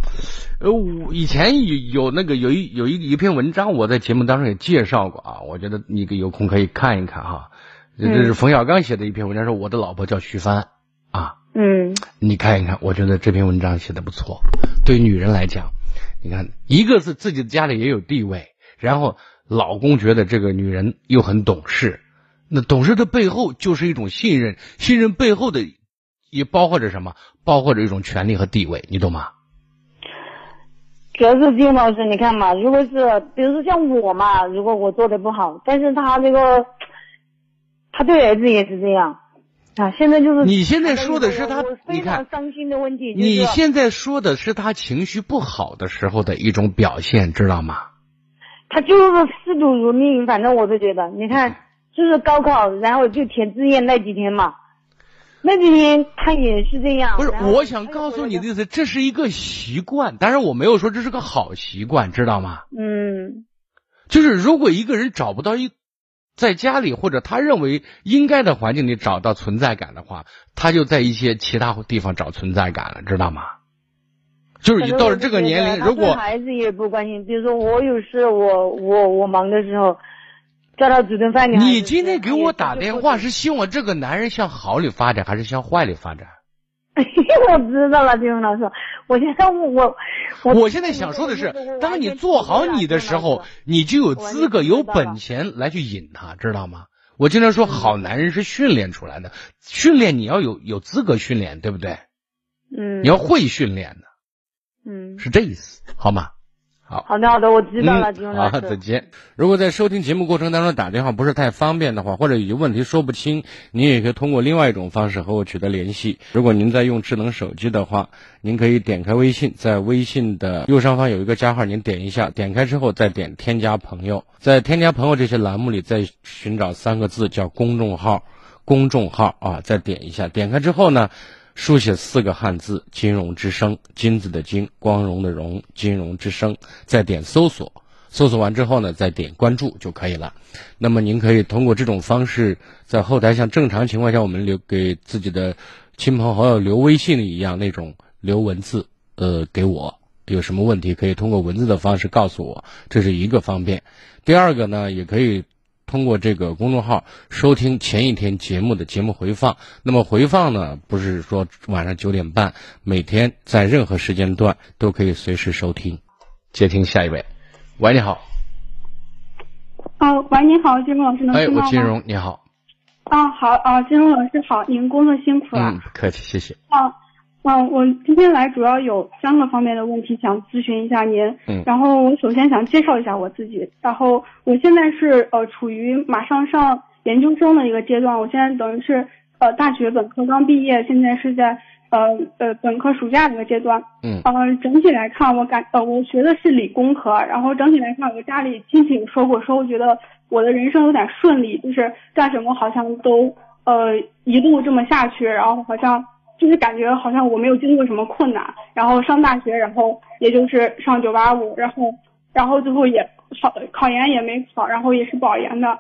呃，我以前有有那个有一有一一篇文章，我在节目当中也介绍过啊。我觉得你有空可以看一看哈。这这是冯小刚写的一篇文章，说我的老婆叫徐帆啊，嗯你看一看，我觉得这篇文章写的不错。对女人来讲，你看，一个是自己的家里也有地位，然后老公觉得这个女人又很懂事，那懂事的背后就是一种信任，信任背后的也包括着什么？包括着一种权利和地位，你懂吗？主要是金老师，你看嘛，如果是比如说像我嘛，如果我做的不好，但是他这个，他对儿子也是这样啊。现在就是你现在说的是他非常伤心的问题，就是你现在说的是他情绪不好的时候的一种表现，知道吗？他就是嗜赌如命，反正我是觉得，你看，就是高考，然后就填志愿那几天嘛，那几天他也是这样。不是，我想告诉你的意思，这是一个习惯，但是我没有说这是个好习惯，知道吗？嗯就是如果一个人找不到一在家里或者他认为应该的环境里找到存在感的话，他就在一些其他地方找存在感了，知道吗？就是你到了这个年龄，如果孩子也不关心，比如说我有事，我我我忙的时候叫他煮顿饭。你今天给我打电话是希望这个男人向好里发展，还是向坏里发展？[laughs] 我知道了，金荣老师。我现在我我我现在想说的是，当你做好你的时候，你就有资格、有本钱来去引他，知道吗？我经常说，好男人是训练出来的，训练你要有有资格训练，对不对？嗯。你要会训练的。嗯。是这意思，好吗？好好的好的，我知道了，金荣老师。好，再见。如果在收听节目过程当中打电话不是太方便的话，或者有些问题说不清，您也可以通过另外一种方式和我取得联系。如果您在用智能手机的话，您可以点开微信，在微信的右上方有一个加号，您点一下，点开之后再点添加朋友，在添加朋友这些栏目里再寻找三个字叫公众号，公众号啊，再点一下，点开之后呢。书写四个汉字“金融之声”，金子的金，光荣的荣，金融之声。再点搜索，搜索完之后呢，再点关注就可以了。那么您可以通过这种方式，在后台像正常情况下我们留给自己的亲朋好友留微信一样那种留文字，呃，给我有什么问题可以通过文字的方式告诉我，这是一个方便。第二个呢，也可以。通过这个公众号收听前一天节目的节目回放，那么回放呢，不是说晚上九点半，每天在任何时间段都可以随时收听。接听下一位，喂，你好。啊，喂，你好，金荣老师能听到吗？哎，我金荣，你好。啊，好啊，金荣老师好，您工作辛苦了。嗯，不客气，谢谢。啊。嗯，我今天来主要有三个方面的问题想咨询一下您。嗯。然后我首先想介绍一下我自己。然后我现在是呃处于马上上研究生的一个阶段，我现在等于是呃大学本科刚毕业，现在是在呃呃本科暑假的一个阶段。嗯。呃，整体来看，我感呃我学的是理工科，然后整体来看，我家里亲戚有说过，说我觉得我的人生有点顺利，就是干什么好像都呃一路这么下去，然后好像。就是感觉好像我没有经历过什么困难，然后上大学，然后也就是上九八五，然后然后最后也考考研也没考，然后也是保研的，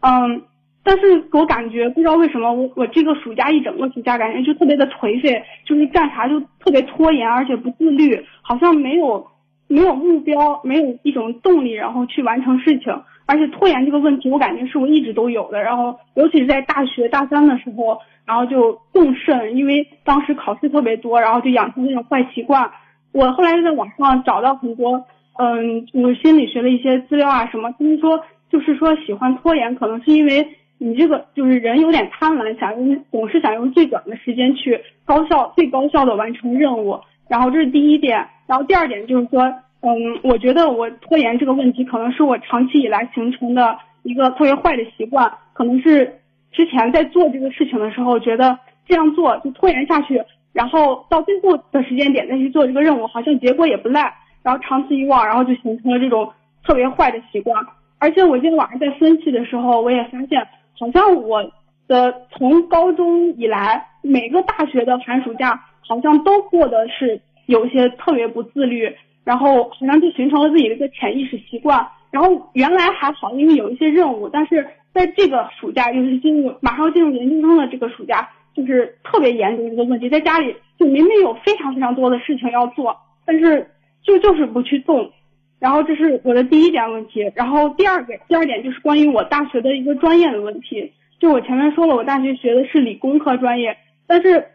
嗯，但是我感觉不知道为什么我我这个暑假一整个暑假感觉就特别的颓废，就是干啥就特别拖延，而且不自律，好像没有没有目标，没有一种动力，然后去完成事情，而且拖延这个问题我感觉是我一直都有的，然后尤其是在大学大三的时候。然后就更甚，因为当时考试特别多，然后就养成那种坏习惯。我后来就在网上找到很多，嗯，就是心理学的一些资料啊什么，就是说，就是说喜欢拖延，可能是因为你这个就是人有点贪婪，想用总是想用最短的时间去高效、最高效的完成任务。然后这是第一点，然后第二点就是说，嗯，我觉得我拖延这个问题可能是我长期以来形成的一个特别坏的习惯，可能是。之前在做这个事情的时候，觉得这样做就拖延下去，然后到最后的时间点再去做这个任务，好像结果也不赖。然后长此以往，然后就形成了这种特别坏的习惯。而且我今天晚上在分析的时候，我也发现，好像我的从高中以来，每个大学的寒暑假，好像都过得是有些特别不自律，然后好像就形成了自己的一个潜意识习惯。然后原来还好，因为有一些任务，但是。在这个暑假，就是进入马上进入研究生的这个暑假，就是特别严重一个问题。在家里就明明有非常非常多的事情要做，但是就就是不去动。然后这是我的第一点问题。然后第二个第二点就是关于我大学的一个专业的问题。就我前面说了，我大学学的是理工科专业，但是，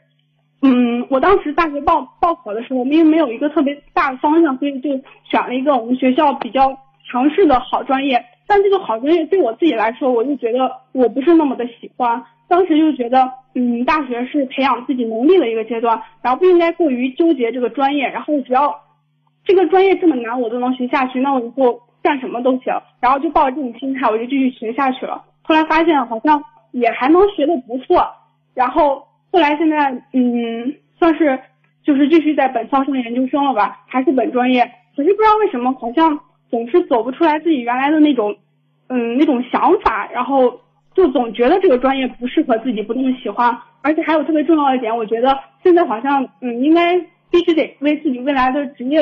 嗯，我当时大学报报考的时候，因为没有一个特别大的方向，所以就选了一个我们学校比较强势的好专业。但这个好专业对我自己来说，我就觉得我不是那么的喜欢。当时就觉得，嗯，大学是培养自己能力的一个阶段，然后不应该过于纠结这个专业。然后只要这个专业这么难，我都能学下去，那我以后干什么都行。然后就抱着这种心态，我就继续学下去了。后来发现好像也还能学的不错。然后后来现在，嗯，算是就是继续在本校上研究生了吧，还是本专业。可是不知道为什么，好像。总是走不出来自己原来的那种，嗯，那种想法，然后就总觉得这个专业不适合自己，不那么喜欢。而且还有特别重要一点，我觉得现在好像，嗯，应该必须得为自己未来的职业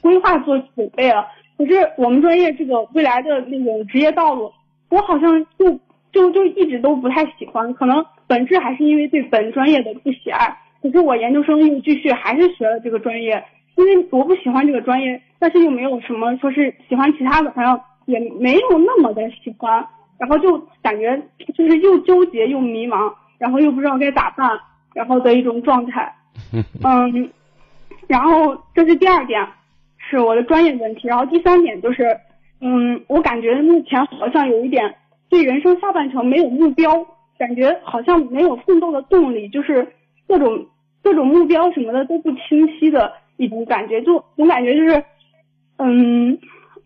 规划做准备了。可是我们专业这个未来的那种职业道路，我好像就就就一直都不太喜欢，可能本质还是因为对本专业的不喜爱。可是我研究生又继续还是学了这个专业，因为我不喜欢这个专业，但是又没有什么说是喜欢其他的，好像也没有那么的喜欢，然后就感觉就是又纠结又迷茫，然后又不知道该咋办，然后的一种状态。[laughs] 嗯，然后这是第二点，是我的专业问题。然后第三点就是，嗯，我感觉目前好像有一点对人生下半程没有目标，感觉好像没有奋斗的动力，就是各种各种目标什么的都不清晰的一种感觉，就总感觉就是，嗯，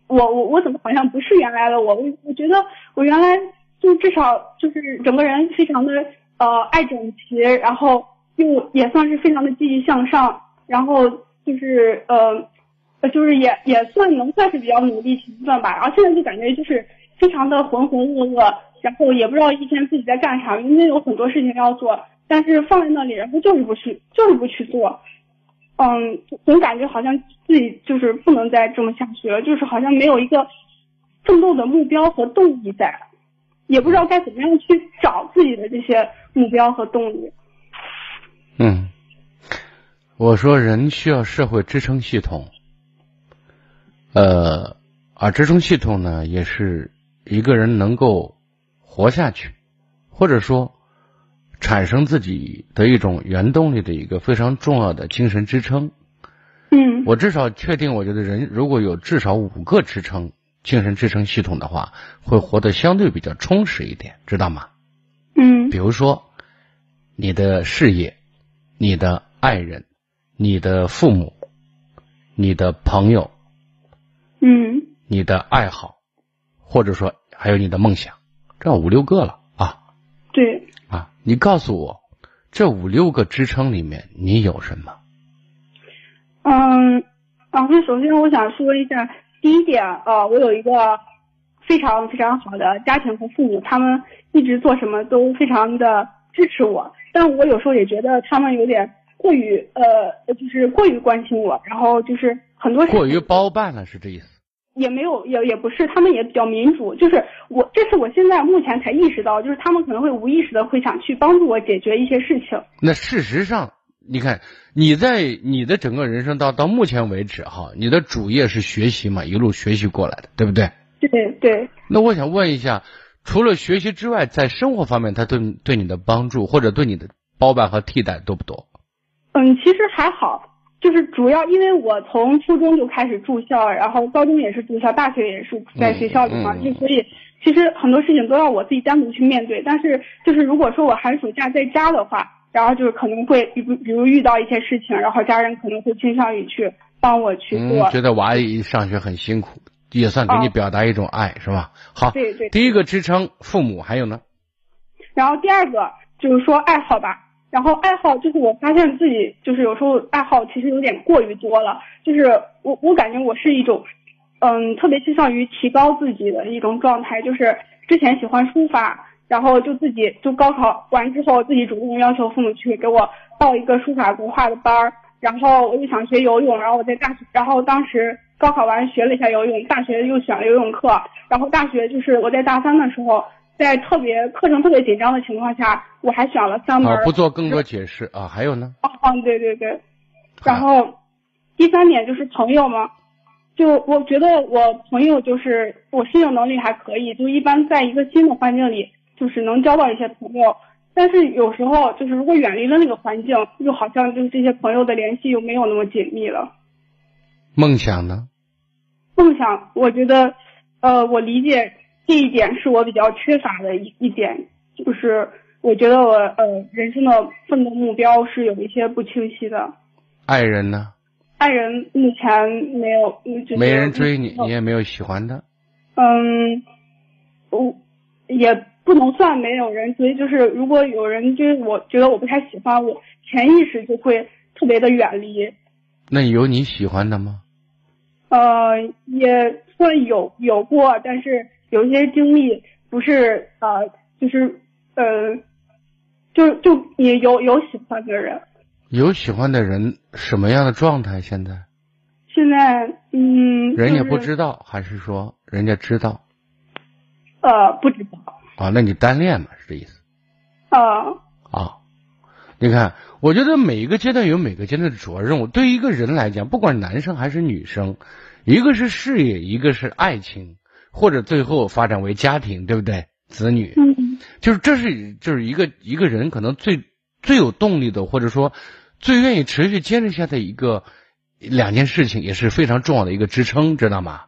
我我我怎么好像不是原来的我？我我觉得我原来就至少就是整个人非常的呃爱整齐，然后。就也算是非常的积极向上，然后就是呃，就是也也算能算是比较努力勤奋吧。然后现在就感觉就是非常的浑浑噩噩，然后也不知道一天自己在干啥，因为有很多事情要做，但是放在那里，然后就是不去，就是不去做。嗯，总感觉好像自己就是不能再这么下去了，就是好像没有一个奋斗的目标和动力在，也不知道该怎么样去找自己的这些目标和动力。嗯，我说人需要社会支撑系统，呃，而支撑系统呢，也是一个人能够活下去，或者说产生自己的一种原动力的一个非常重要的精神支撑。嗯，我至少确定，我觉得人如果有至少五个支撑精神支撑系统的话，会活得相对比较充实一点，知道吗？嗯，比如说你的事业。你的爱人、你的父母、你的朋友，嗯，你的爱好，或者说还有你的梦想，这五六个了啊。对。啊，你告诉我，这五六个支撑里面你有什么？嗯，老师，首先我想说一下，第一点啊，我有一个非常非常好的家庭和父母，他们一直做什么都非常的支持我。但我有时候也觉得他们有点过于呃，就是过于关心我，然后就是很多过于包办了，是这意思？也没有，也也不是，他们也比较民主。就是我，这是我现在目前才意识到，就是他们可能会无意识的会想去帮助我解决一些事情。那事实上，你看你在你的整个人生到到目前为止哈，你的主业是学习嘛，一路学习过来的，对不对？对对。那我想问一下。除了学习之外，在生活方面，他对对你的帮助或者对你的包办和替代多不多？嗯，其实还好，就是主要因为我从初中就开始住校，然后高中也是住校，大学也是在学校里嘛，就所以其实很多事情都要我自己单独去面对。但是就是如果说我寒暑假在家的话，然后就是可能会比比如遇到一些事情，然后家人可能会倾向于去帮我去做。觉得娃一上学很辛苦。也算给你表达一种爱，是吧？好，对对。第一个支撑父母，还有呢？然后第二个就是说爱好吧。然后爱好就是我发现自己就是有时候爱好其实有点过于多了。就是我我感觉我是一种，嗯，特别倾向于提高自己的一种状态。就是之前喜欢书法，然后就自己就高考完之后自己主动要求父母去给我报一个书法国画的班儿。然后我就想学游泳，然后我在大学，然后当时。高考完学了一下游泳，大学又选了游泳课，然后大学就是我在大三的时候，在特别课程特别紧张的情况下，我还选了三门。不做更多解释啊，还有呢？哦，对对对，然后第三点就是朋友嘛，就我觉得我朋友就是我适应能力还可以，就一般在一个新的环境里，就是能交到一些朋友，但是有时候就是如果远离了那个环境，又好像就是这些朋友的联系又没有那么紧密了。梦想呢？梦想，我觉得，呃，我理解这一点是我比较缺乏的一一点，就是我觉得我呃人生的奋斗目标是有一些不清晰的。爱人呢？爱人目前没有，没人追你，你也没有喜欢的。嗯，我也不能算没有人追，就是如果有人追，我觉得我不太喜欢，我潜意识就会特别的远离。那有你喜欢的吗？呃，也算有有过，但是有一些经历不是呃，就是呃，就就也有有喜欢的人，有喜欢的人什么样的状态？现在？现在嗯，人家不知道，还是说人家知道？呃，不知道。啊，那你单恋嘛，是这意思？呃，啊，你看，我觉得每一个阶段有每个阶段的主要任务。对于一个人来讲，不管男生还是女生，一个是事业，一个是爱情，或者最后发展为家庭，对不对？子女，嗯就是这是就是一个一个人可能最最有动力的，或者说最愿意持续坚持下的一个两件事情，也是非常重要的一个支撑，知道吗？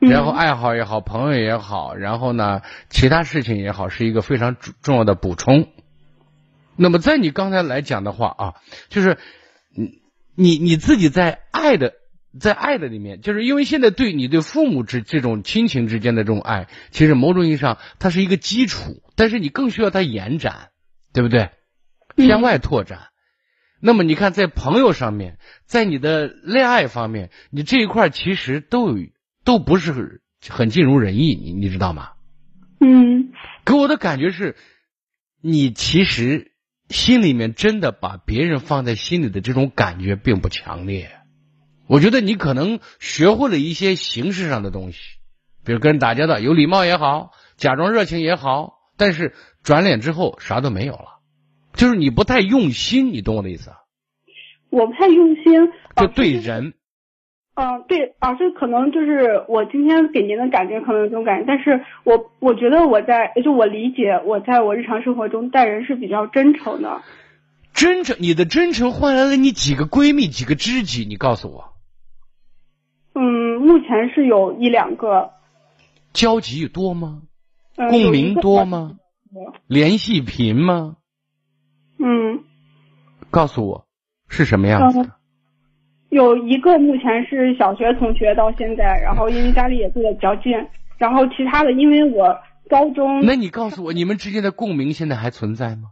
嗯然后爱好也好，朋友也好，然后呢，其他事情也好，是一个非常重重要的补充。那么，在你刚才来讲的话啊，就是你你你自己在爱的在爱的里面，就是因为现在对你对父母之这种亲情之间的这种爱，其实某种意义上它是一个基础，但是你更需要它延展，对不对？向外拓展。那么你看，在朋友上面，在你的恋爱方面，你这一块其实都有都不是很尽如人意，你你知道吗？嗯给我的感觉是，你其实心里面真的把别人放在心里的这种感觉并不强烈。我觉得你可能学会了一些形式上的东西，比如跟人打交道，有礼貌也好，假装热情也好，但是转脸之后啥都没有了，就是你不太用心，你懂我的意思啊？我不太用心。就啊对人，嗯，对，老师可能就是我今天给您的感觉可能有这种感觉，但是我我觉得我在就我理解我在我日常生活中待人是比较真诚的。真诚，你的真诚换来了你几个闺蜜、几个知己，你告诉我，嗯，目前是有一两个，交集多吗？嗯，共鸣多吗？联系频吗？嗯，告诉我是什么样子的？有一个目前是小学同学到现在，然后因为家里也住的比较近，然后其他的因为我高中那你告诉我，你们之间的共鸣现在还存在吗？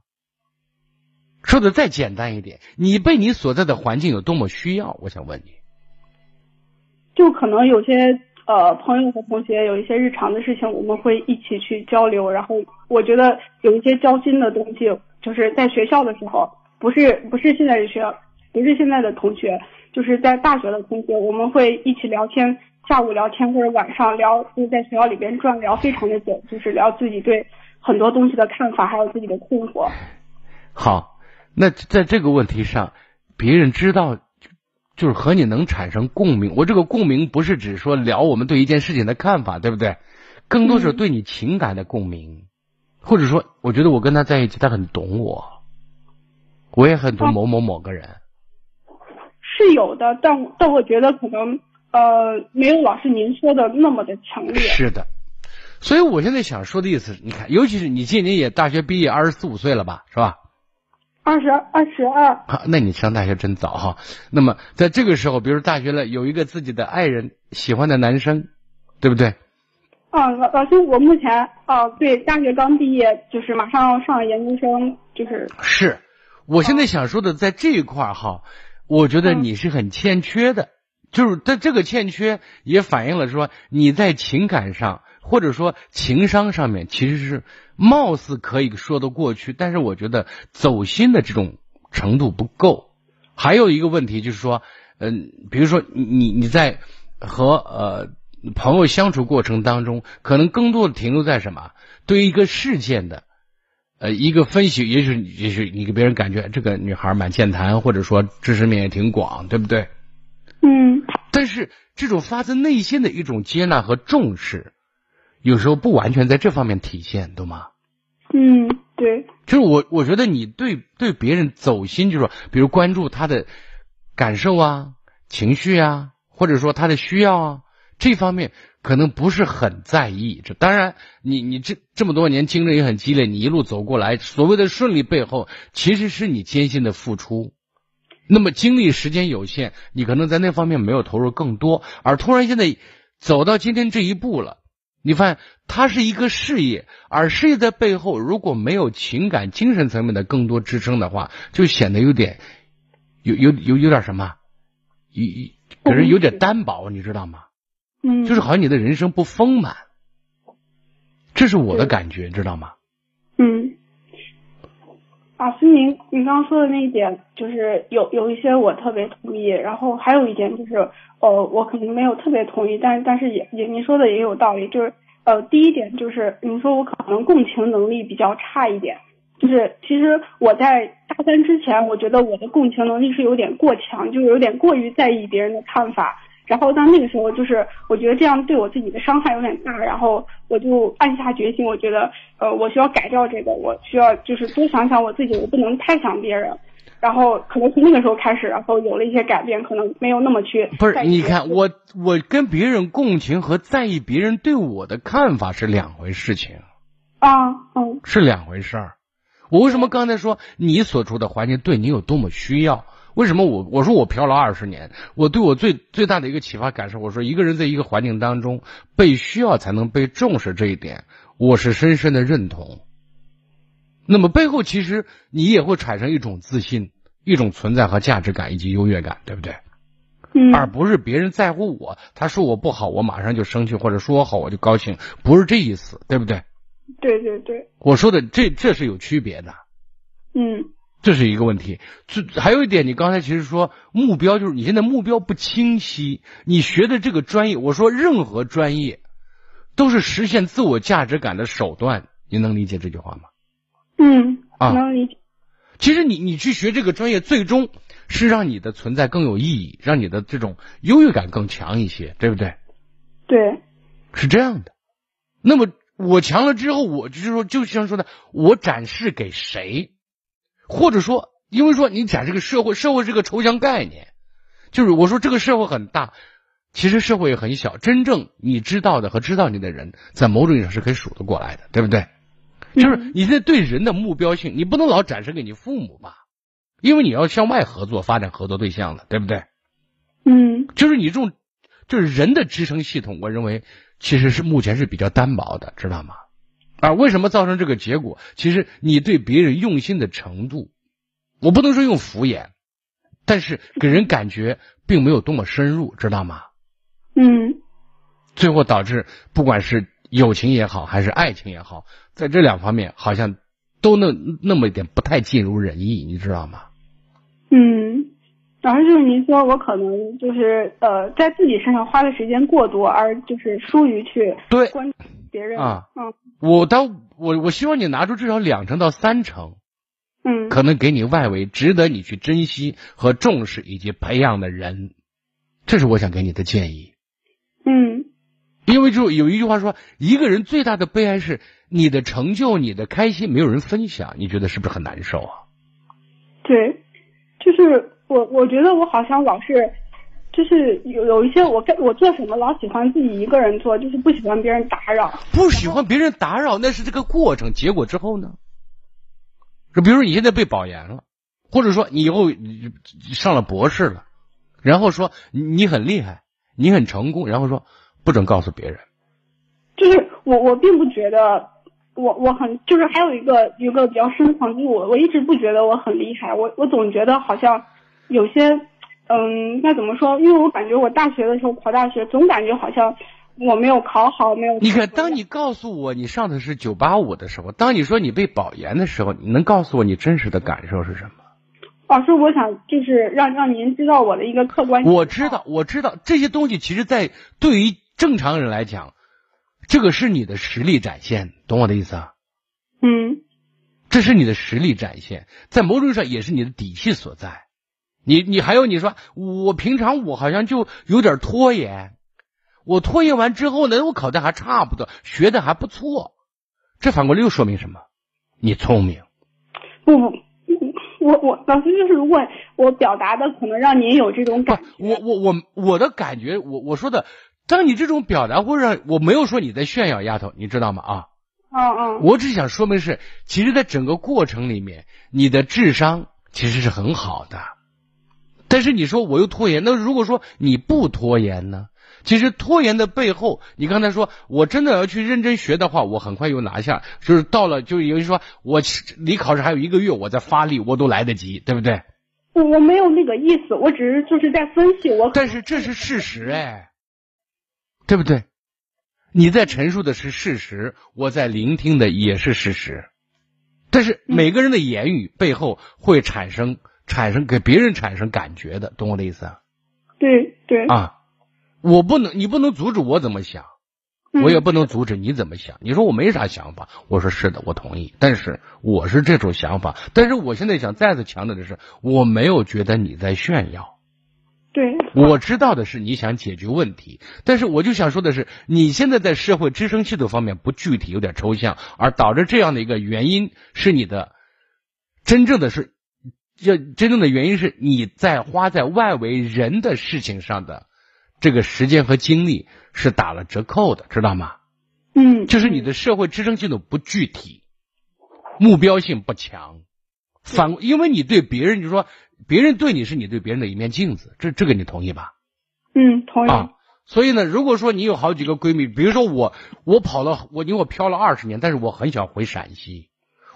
说的再简单一点，你被你所在的环境有多么需要？我想问你，就可能有些呃朋友和同学有一些日常的事情，我们会一起去交流。然后我觉得有一些交心的东西，就是在学校的时候，不是不是现在的学校，不是现在的同学，就是在大学的同学，我们会一起聊天，下午聊天或者晚上聊，就在学校里边转聊非常的久，就是聊自己对很多东西的看法，还有自己的困惑。好，那在这个问题上，别人知道，就是和你能产生共鸣。我这个共鸣不是指说聊我们对一件事情的看法，对不对？更多是对你情感的共鸣，或者说，我觉得我跟他在一起，他很懂我，我也很懂某某某个人。是有的，但但我觉得可能呃没有老师您说的那么的强烈。是的，所以我现在想说的意思是，你看，尤其是你今年也大学毕业二十四五岁了吧，是吧？二十二十二，啊，那你上大学真早哈。那么在这个时候，比如大学了，有一个自己的爱人，喜欢的男生，对不对？啊，老老师，我目前啊，对，大学刚毕业，就是马上要上研究生，就是是，我现在想说的，在这一块儿哈，我觉得你是很欠缺的，就是在这个欠缺也反映了说你在情感上或者说情商上面其实是貌似可以说得过去，但是我觉得走心的这种程度不够。还有一个问题就是说，嗯，比如说你你你在和呃朋友相处过程当中，可能更多的停留在什么？对于一个事件的。呃，一个分析，也许也许你给别人感觉这个女孩蛮健谈，或者说知识面也挺广，对不对？嗯但是这种发自内心的一种接纳和重视，有时候不完全在这方面体现，懂吗？嗯，对，就是我我觉得你对对别人走心，就是说，比如关注他的感受啊、情绪啊，或者说他的需要啊，这方面可能不是很在意。这当然，你你这这么多年竞争也很激烈，你一路走过来，所谓的顺利背后，其实是你艰辛的付出。那么精力时间有限，你可能在那方面没有投入更多，而突然现在走到今天这一步了，你发现它是一个事业，而事业在背后如果没有情感、精神层面的更多支撑的话，就显得有点有有有有点什么，有给人有点单薄，你知道吗？嗯，就是好像你的人生不丰满，这是我的感觉，知道吗？嗯，老师您刚刚说的那一点，就是有有一些我特别同意，然后还有一点就是，呃，我可能没有特别同意，但是但是也也您说的也有道理，就是呃，第一点就是你说我可能共情能力比较差一点，就是其实我在大三之前，我觉得我的共情能力是有点过强，就有点过于在意别人的看法。然后到那个时候，就是我觉得这样对我自己的伤害有点大，然后我就暗下决心，我觉得呃我需要改掉这个，我需要就是多想想我自己，我不能太想别人。然后可能从那个时候开始，然后有了一些改变，可能没有那么去不是？你看我我跟别人共情和在意别人对我的看法是两回事情啊，嗯，是两回事儿。我为什么刚才说你所处的环境对你有多么需要？为什么我我说我漂了二十年，我对我最最大的一个启发感受，我说一个人在一个环境当中被需要才能被重视这一点，我是深深的认同。那么背后其实你也会产生一种自信、一种存在和价值感以及优越感，对不对？嗯。而不是别人在乎我，他说我不好，我马上就生气，或者说我好我就高兴，不是这意思，对不对？对对对。我说的这这是有区别的。嗯。这是一个问题。这还有一点，你刚才其实说目标就是你现在目标不清晰，你学的这个专业，我说任何专业都是实现自我价值感的手段，你能理解这句话吗？嗯，啊，能理解。其实你你去学这个专业，最终是让你的存在更有意义，让你的这种优越感更强一些，对不对？对，是这样的。那么我强了之后，我就是说，就像说的，我展示给谁，或者说，因为说你讲这个社会，社会是个抽象概念，就是我说这个社会很大，其实社会也很小，真正你知道的和知道你的人，在某种意义上是可以数得过来的，对不对？就是你现在对人的目标性，你不能老展示给你父母吧，因为你要向外合作，发展合作对象了，对不对？嗯，就是你这种，就是人的支撑系统，我认为其实是目前是比较单薄的，知道吗？啊，为什么造成这个结果？其实你对别人用心的程度，我不能说用敷衍，但是给人感觉并没有多么深入，知道吗？嗯，最后导致不管是。友情也好，还是爱情也好，在这两方面好像都那那么一点不太尽如人意，你知道吗？嗯，然后就是您说我可能就是呃，在自己身上花的时间过多，而就是疏于去对关注别人啊。嗯，我当我我希望你拿出至少两成到三成，嗯，可能给你外围值得你去珍惜和重视以及培养的人，这是我想给你的建议。嗯。因为就有一句话说，一个人最大的悲哀是你的成就、你的开心没有人分享，你觉得是不是很难受啊？对，就是我，我觉得我好像老是，就是有有一些我跟我做什么老喜欢自己一个人做，就是不喜欢别人打扰。不喜欢别人打扰，那是这个过程，结果之后呢？就比如说你现在被保研了，或者说你以后上了博士了，然后说你很厉害，你很成功，然后说。不准告诉别人，就是我，我并不觉得我我很，就是还有一个一个比较深层，就是我我一直不觉得我很厉害，我我总觉得好像有些，嗯，那怎么说？因为我感觉我大学的时候考大学，总感觉好像我没有考好，没有。你看，当你告诉我你上的是九八五的时候，当你说你被保研的时候，你能告诉我你真实的感受是什么？老师，我想就是让让您知道我的一个客观。我知道，我知道这些东西，其实，在对于。正常人来讲，这个是你的实力展现，懂我的意思啊？嗯，这是你的实力展现，在某种意义上也是你的底气所在。你你还有你说，我平常我好像就有点拖延，我拖延完之后呢，我考的还差不多，学的还不错，这反过来又说明什么？你聪明。不不，我我老师就是，如果我表达的可能让您有这种感，我我我我的感觉，我我说的。当你这种表达会让我没有说你在炫耀，丫头，你知道吗？啊，嗯嗯，我只想说明是，其实，在整个过程里面，你的智商其实是很好的。但是你说我又拖延，那如果说你不拖延呢？其实拖延的背后，你刚才说我真的要去认真学的话，我很快又拿下。就是到了，就有人说我离考试还有一个月，我再发力，我都来得及，对不对？我我没有那个意思，我只是就是在分析我。但是这是事实哎。对不对？你在陈述的是事实，我在聆听的也是事实。但是每个人的言语背后会产生产生给别人产生感觉的，懂我的意思啊？对对啊，我不能，你不能阻止我怎么想。我也不能阻止你怎么想。你说我没啥想法，我说是的，我同意。但是我是这种想法，但是我现在想再次强调的是，我没有觉得你在炫耀。对，我知道的是你想解决问题，但是我就想说的是，你现在在社会支撑系统方面不具体，有点抽象，而导致这样的一个原因是你的真正的是，这真正的原因是你在花在外围人的事情上的这个时间和精力是打了折扣的，知道吗？嗯，就是你的社会支撑系统不具体，目标性不强，反因为你对别人，就说。别人对你是你对别人的一面镜子，这这个你同意吧？嗯，同意。啊，所以呢，如果说你有好几个闺蜜，比如说我，我跑了，我因为我漂了二十年，但是我很想回陕西。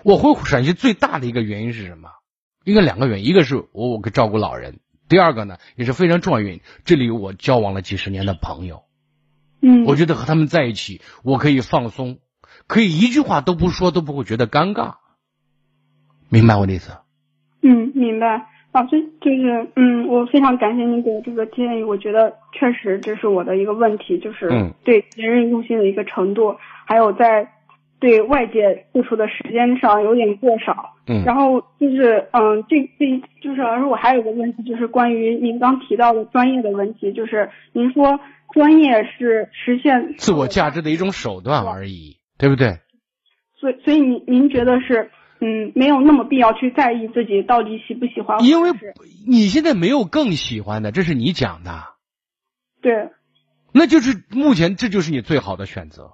我回陕西最大的一个原因是什么？应该两个原因，一个是我我给照顾老人，第二个呢也是非常重要原因。这里有我交往了几十年的朋友，嗯，我觉得和他们在一起，我可以放松，可以一句话都不说都不会觉得尴尬，明白我的意思？嗯，明白。老师就是，嗯，我非常感谢你给的这个建议，我觉得确实这是我的一个问题，就是对别人用心的一个程度，还有在对外界付出的时间上有点过少。嗯，然后就是，嗯，这这就是老师，我还有个问题，就是关于您刚提到的专业的问题，就是您说专业是实现自我价值的一种手段而已，对不对？所以，所以您您觉得是？嗯，没有那么必要去在意自己到底喜不喜欢。因为你现在没有更喜欢的，这是你讲的。对。那就是目前这就是你最好的选择。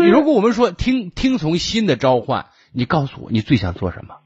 就是。如果我们说听听从心的召唤，你告诉我你最想做什么？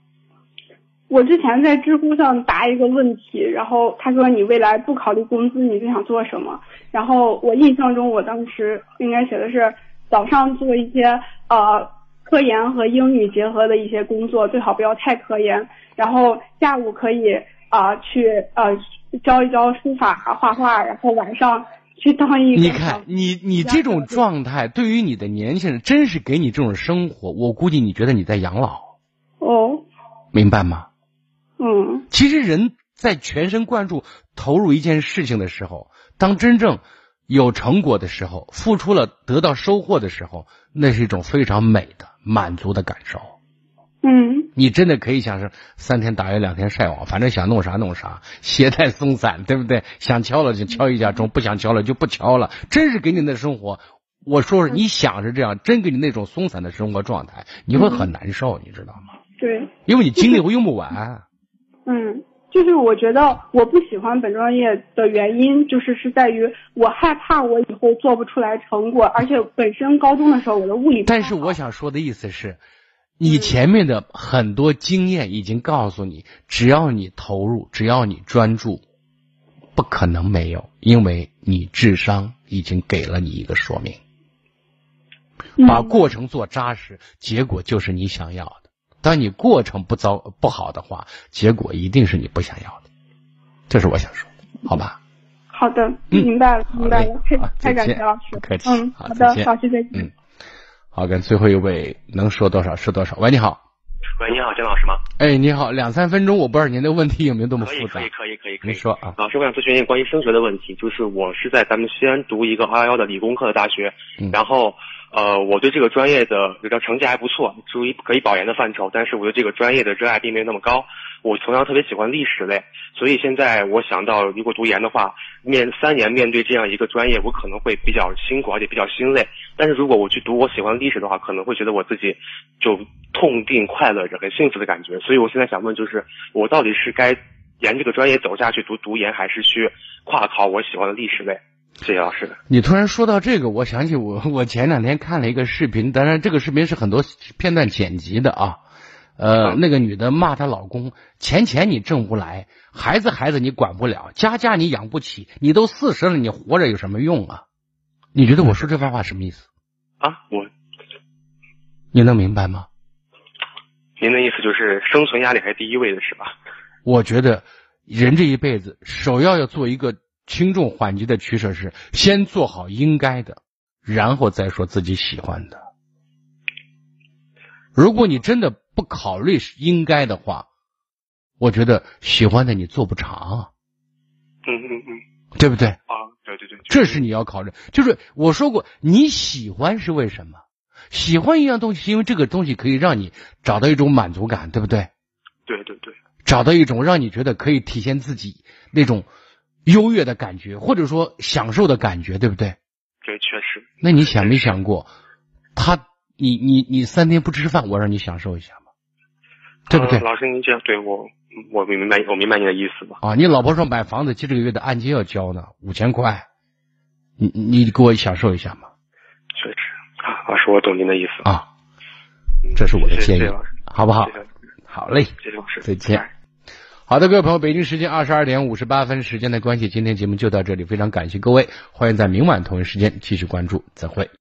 我之前在知乎上答一个问题，然后他说你未来不考虑工资，你最想做什么？然后我印象中我当时应该写的是早上做一些呃。科研和英语结合的一些工作，最好不要太科研。然后下午可以啊去呃教一教书法、画画，然后晚上去当一个。你看，你你这种状态，对于你的年轻人，真是给你这种生活，我估计你觉得你在养老。哦。明白吗？嗯。其实人在全神贯注投入一件事情的时候，当真正。有成果的时候，付出了得到收获的时候，那是一种非常美的满足的感受。嗯，你真的可以想是三天打鱼两天晒网，反正想弄啥弄啥，鞋带松散，对不对？想敲了就敲一下钟，不想敲了就不敲了。真是给你的生活，我说是你想是这样，真给你那种松散的生活状态，你会很难受，你知道吗？对，因为你精力会用不完。[laughs] 嗯。就是我觉得我不喜欢本专业的原因，就是是在于我害怕我以后做不出来成果，而且本身高中的时候我的物理。但是我想说的意思是，你前面的很多经验已经告诉你，只要你投入，只要你专注，不可能没有，因为你智商已经给了你一个说明。把过程做扎实，结果就是你想要的。当你过程不糟不好的话，结果一定是你不想要的，这是我想说的，好吧？好的，明白了，明白了，太太感谢老师，不客气，嗯，好的，好，谢谢，嗯，好，跟最后一位能说多少是多少。喂，你好，喂，你好，姜老师吗？哎，你好，两三分钟，我不知道您的问题有没有这么复杂，可以，可以，可以，可以，您说啊。老师，我想咨询一个关于升学的问题，就是我是在咱们西安读一个二幺幺的理工科的大学，然后。呃，我对这个专业的这个成绩还不错，属于可以保研的范畴。但是我对这个专业的热爱并没有那么高。我同样特别喜欢历史类，所以现在我想到，如果读研的话，面三年面对这样一个专业，我可能会比较辛苦，而且比较心累。但是如果我去读我喜欢历史的话，可能会觉得我自己就痛并快乐着，很幸福的感觉。所以我现在想问，就是我到底是该沿这个专业走下去读读研，还是去跨考我喜欢的历史类？谢谢老师。你突然说到这个，我想起我我前两天看了一个视频，当然这个视频是很多片段剪辑的啊。呃，那个女的骂她老公：钱钱你挣不来，孩子孩子你管不了，家家你养不起，你都四十了，你活着有什么用啊？你觉得我说这番话什么意思？啊，我，你能明白吗？您的意思就是生存压力还是第一位的是吧？我觉得人这一辈子首要要做一个。轻重缓急的取舍是先做好应该的，然后再说自己喜欢的。如果你真的不考虑应该的话，我觉得喜欢的你做不长。嗯嗯嗯，对不对？啊，对对对，这是你要考虑。就是我说过，你喜欢是为什么？喜欢一样东西，是因为这个东西可以让你找到一种满足感，对不对？对对对，找到一种让你觉得可以体现自己那种优越的感觉，或者说享受的感觉，对不对？对，确实。那你想没想过，他，你你你三天不吃饭，我让你享受一下吗？对不对？老师，您这样对我，我明白，我明白你的意思吧？啊，你老婆说买房子，这个月的按揭要交呢，五千块，你你给我享受一下嘛？确实啊，老师，我懂您的意思啊，这是我的建议，好不好？好嘞，谢谢老师，再见。好的，各位朋友，北京时间二十二点五十八分，时间的关系，今天节目就到这里，非常感谢各位，欢迎在明晚同一时间继续关注，再会。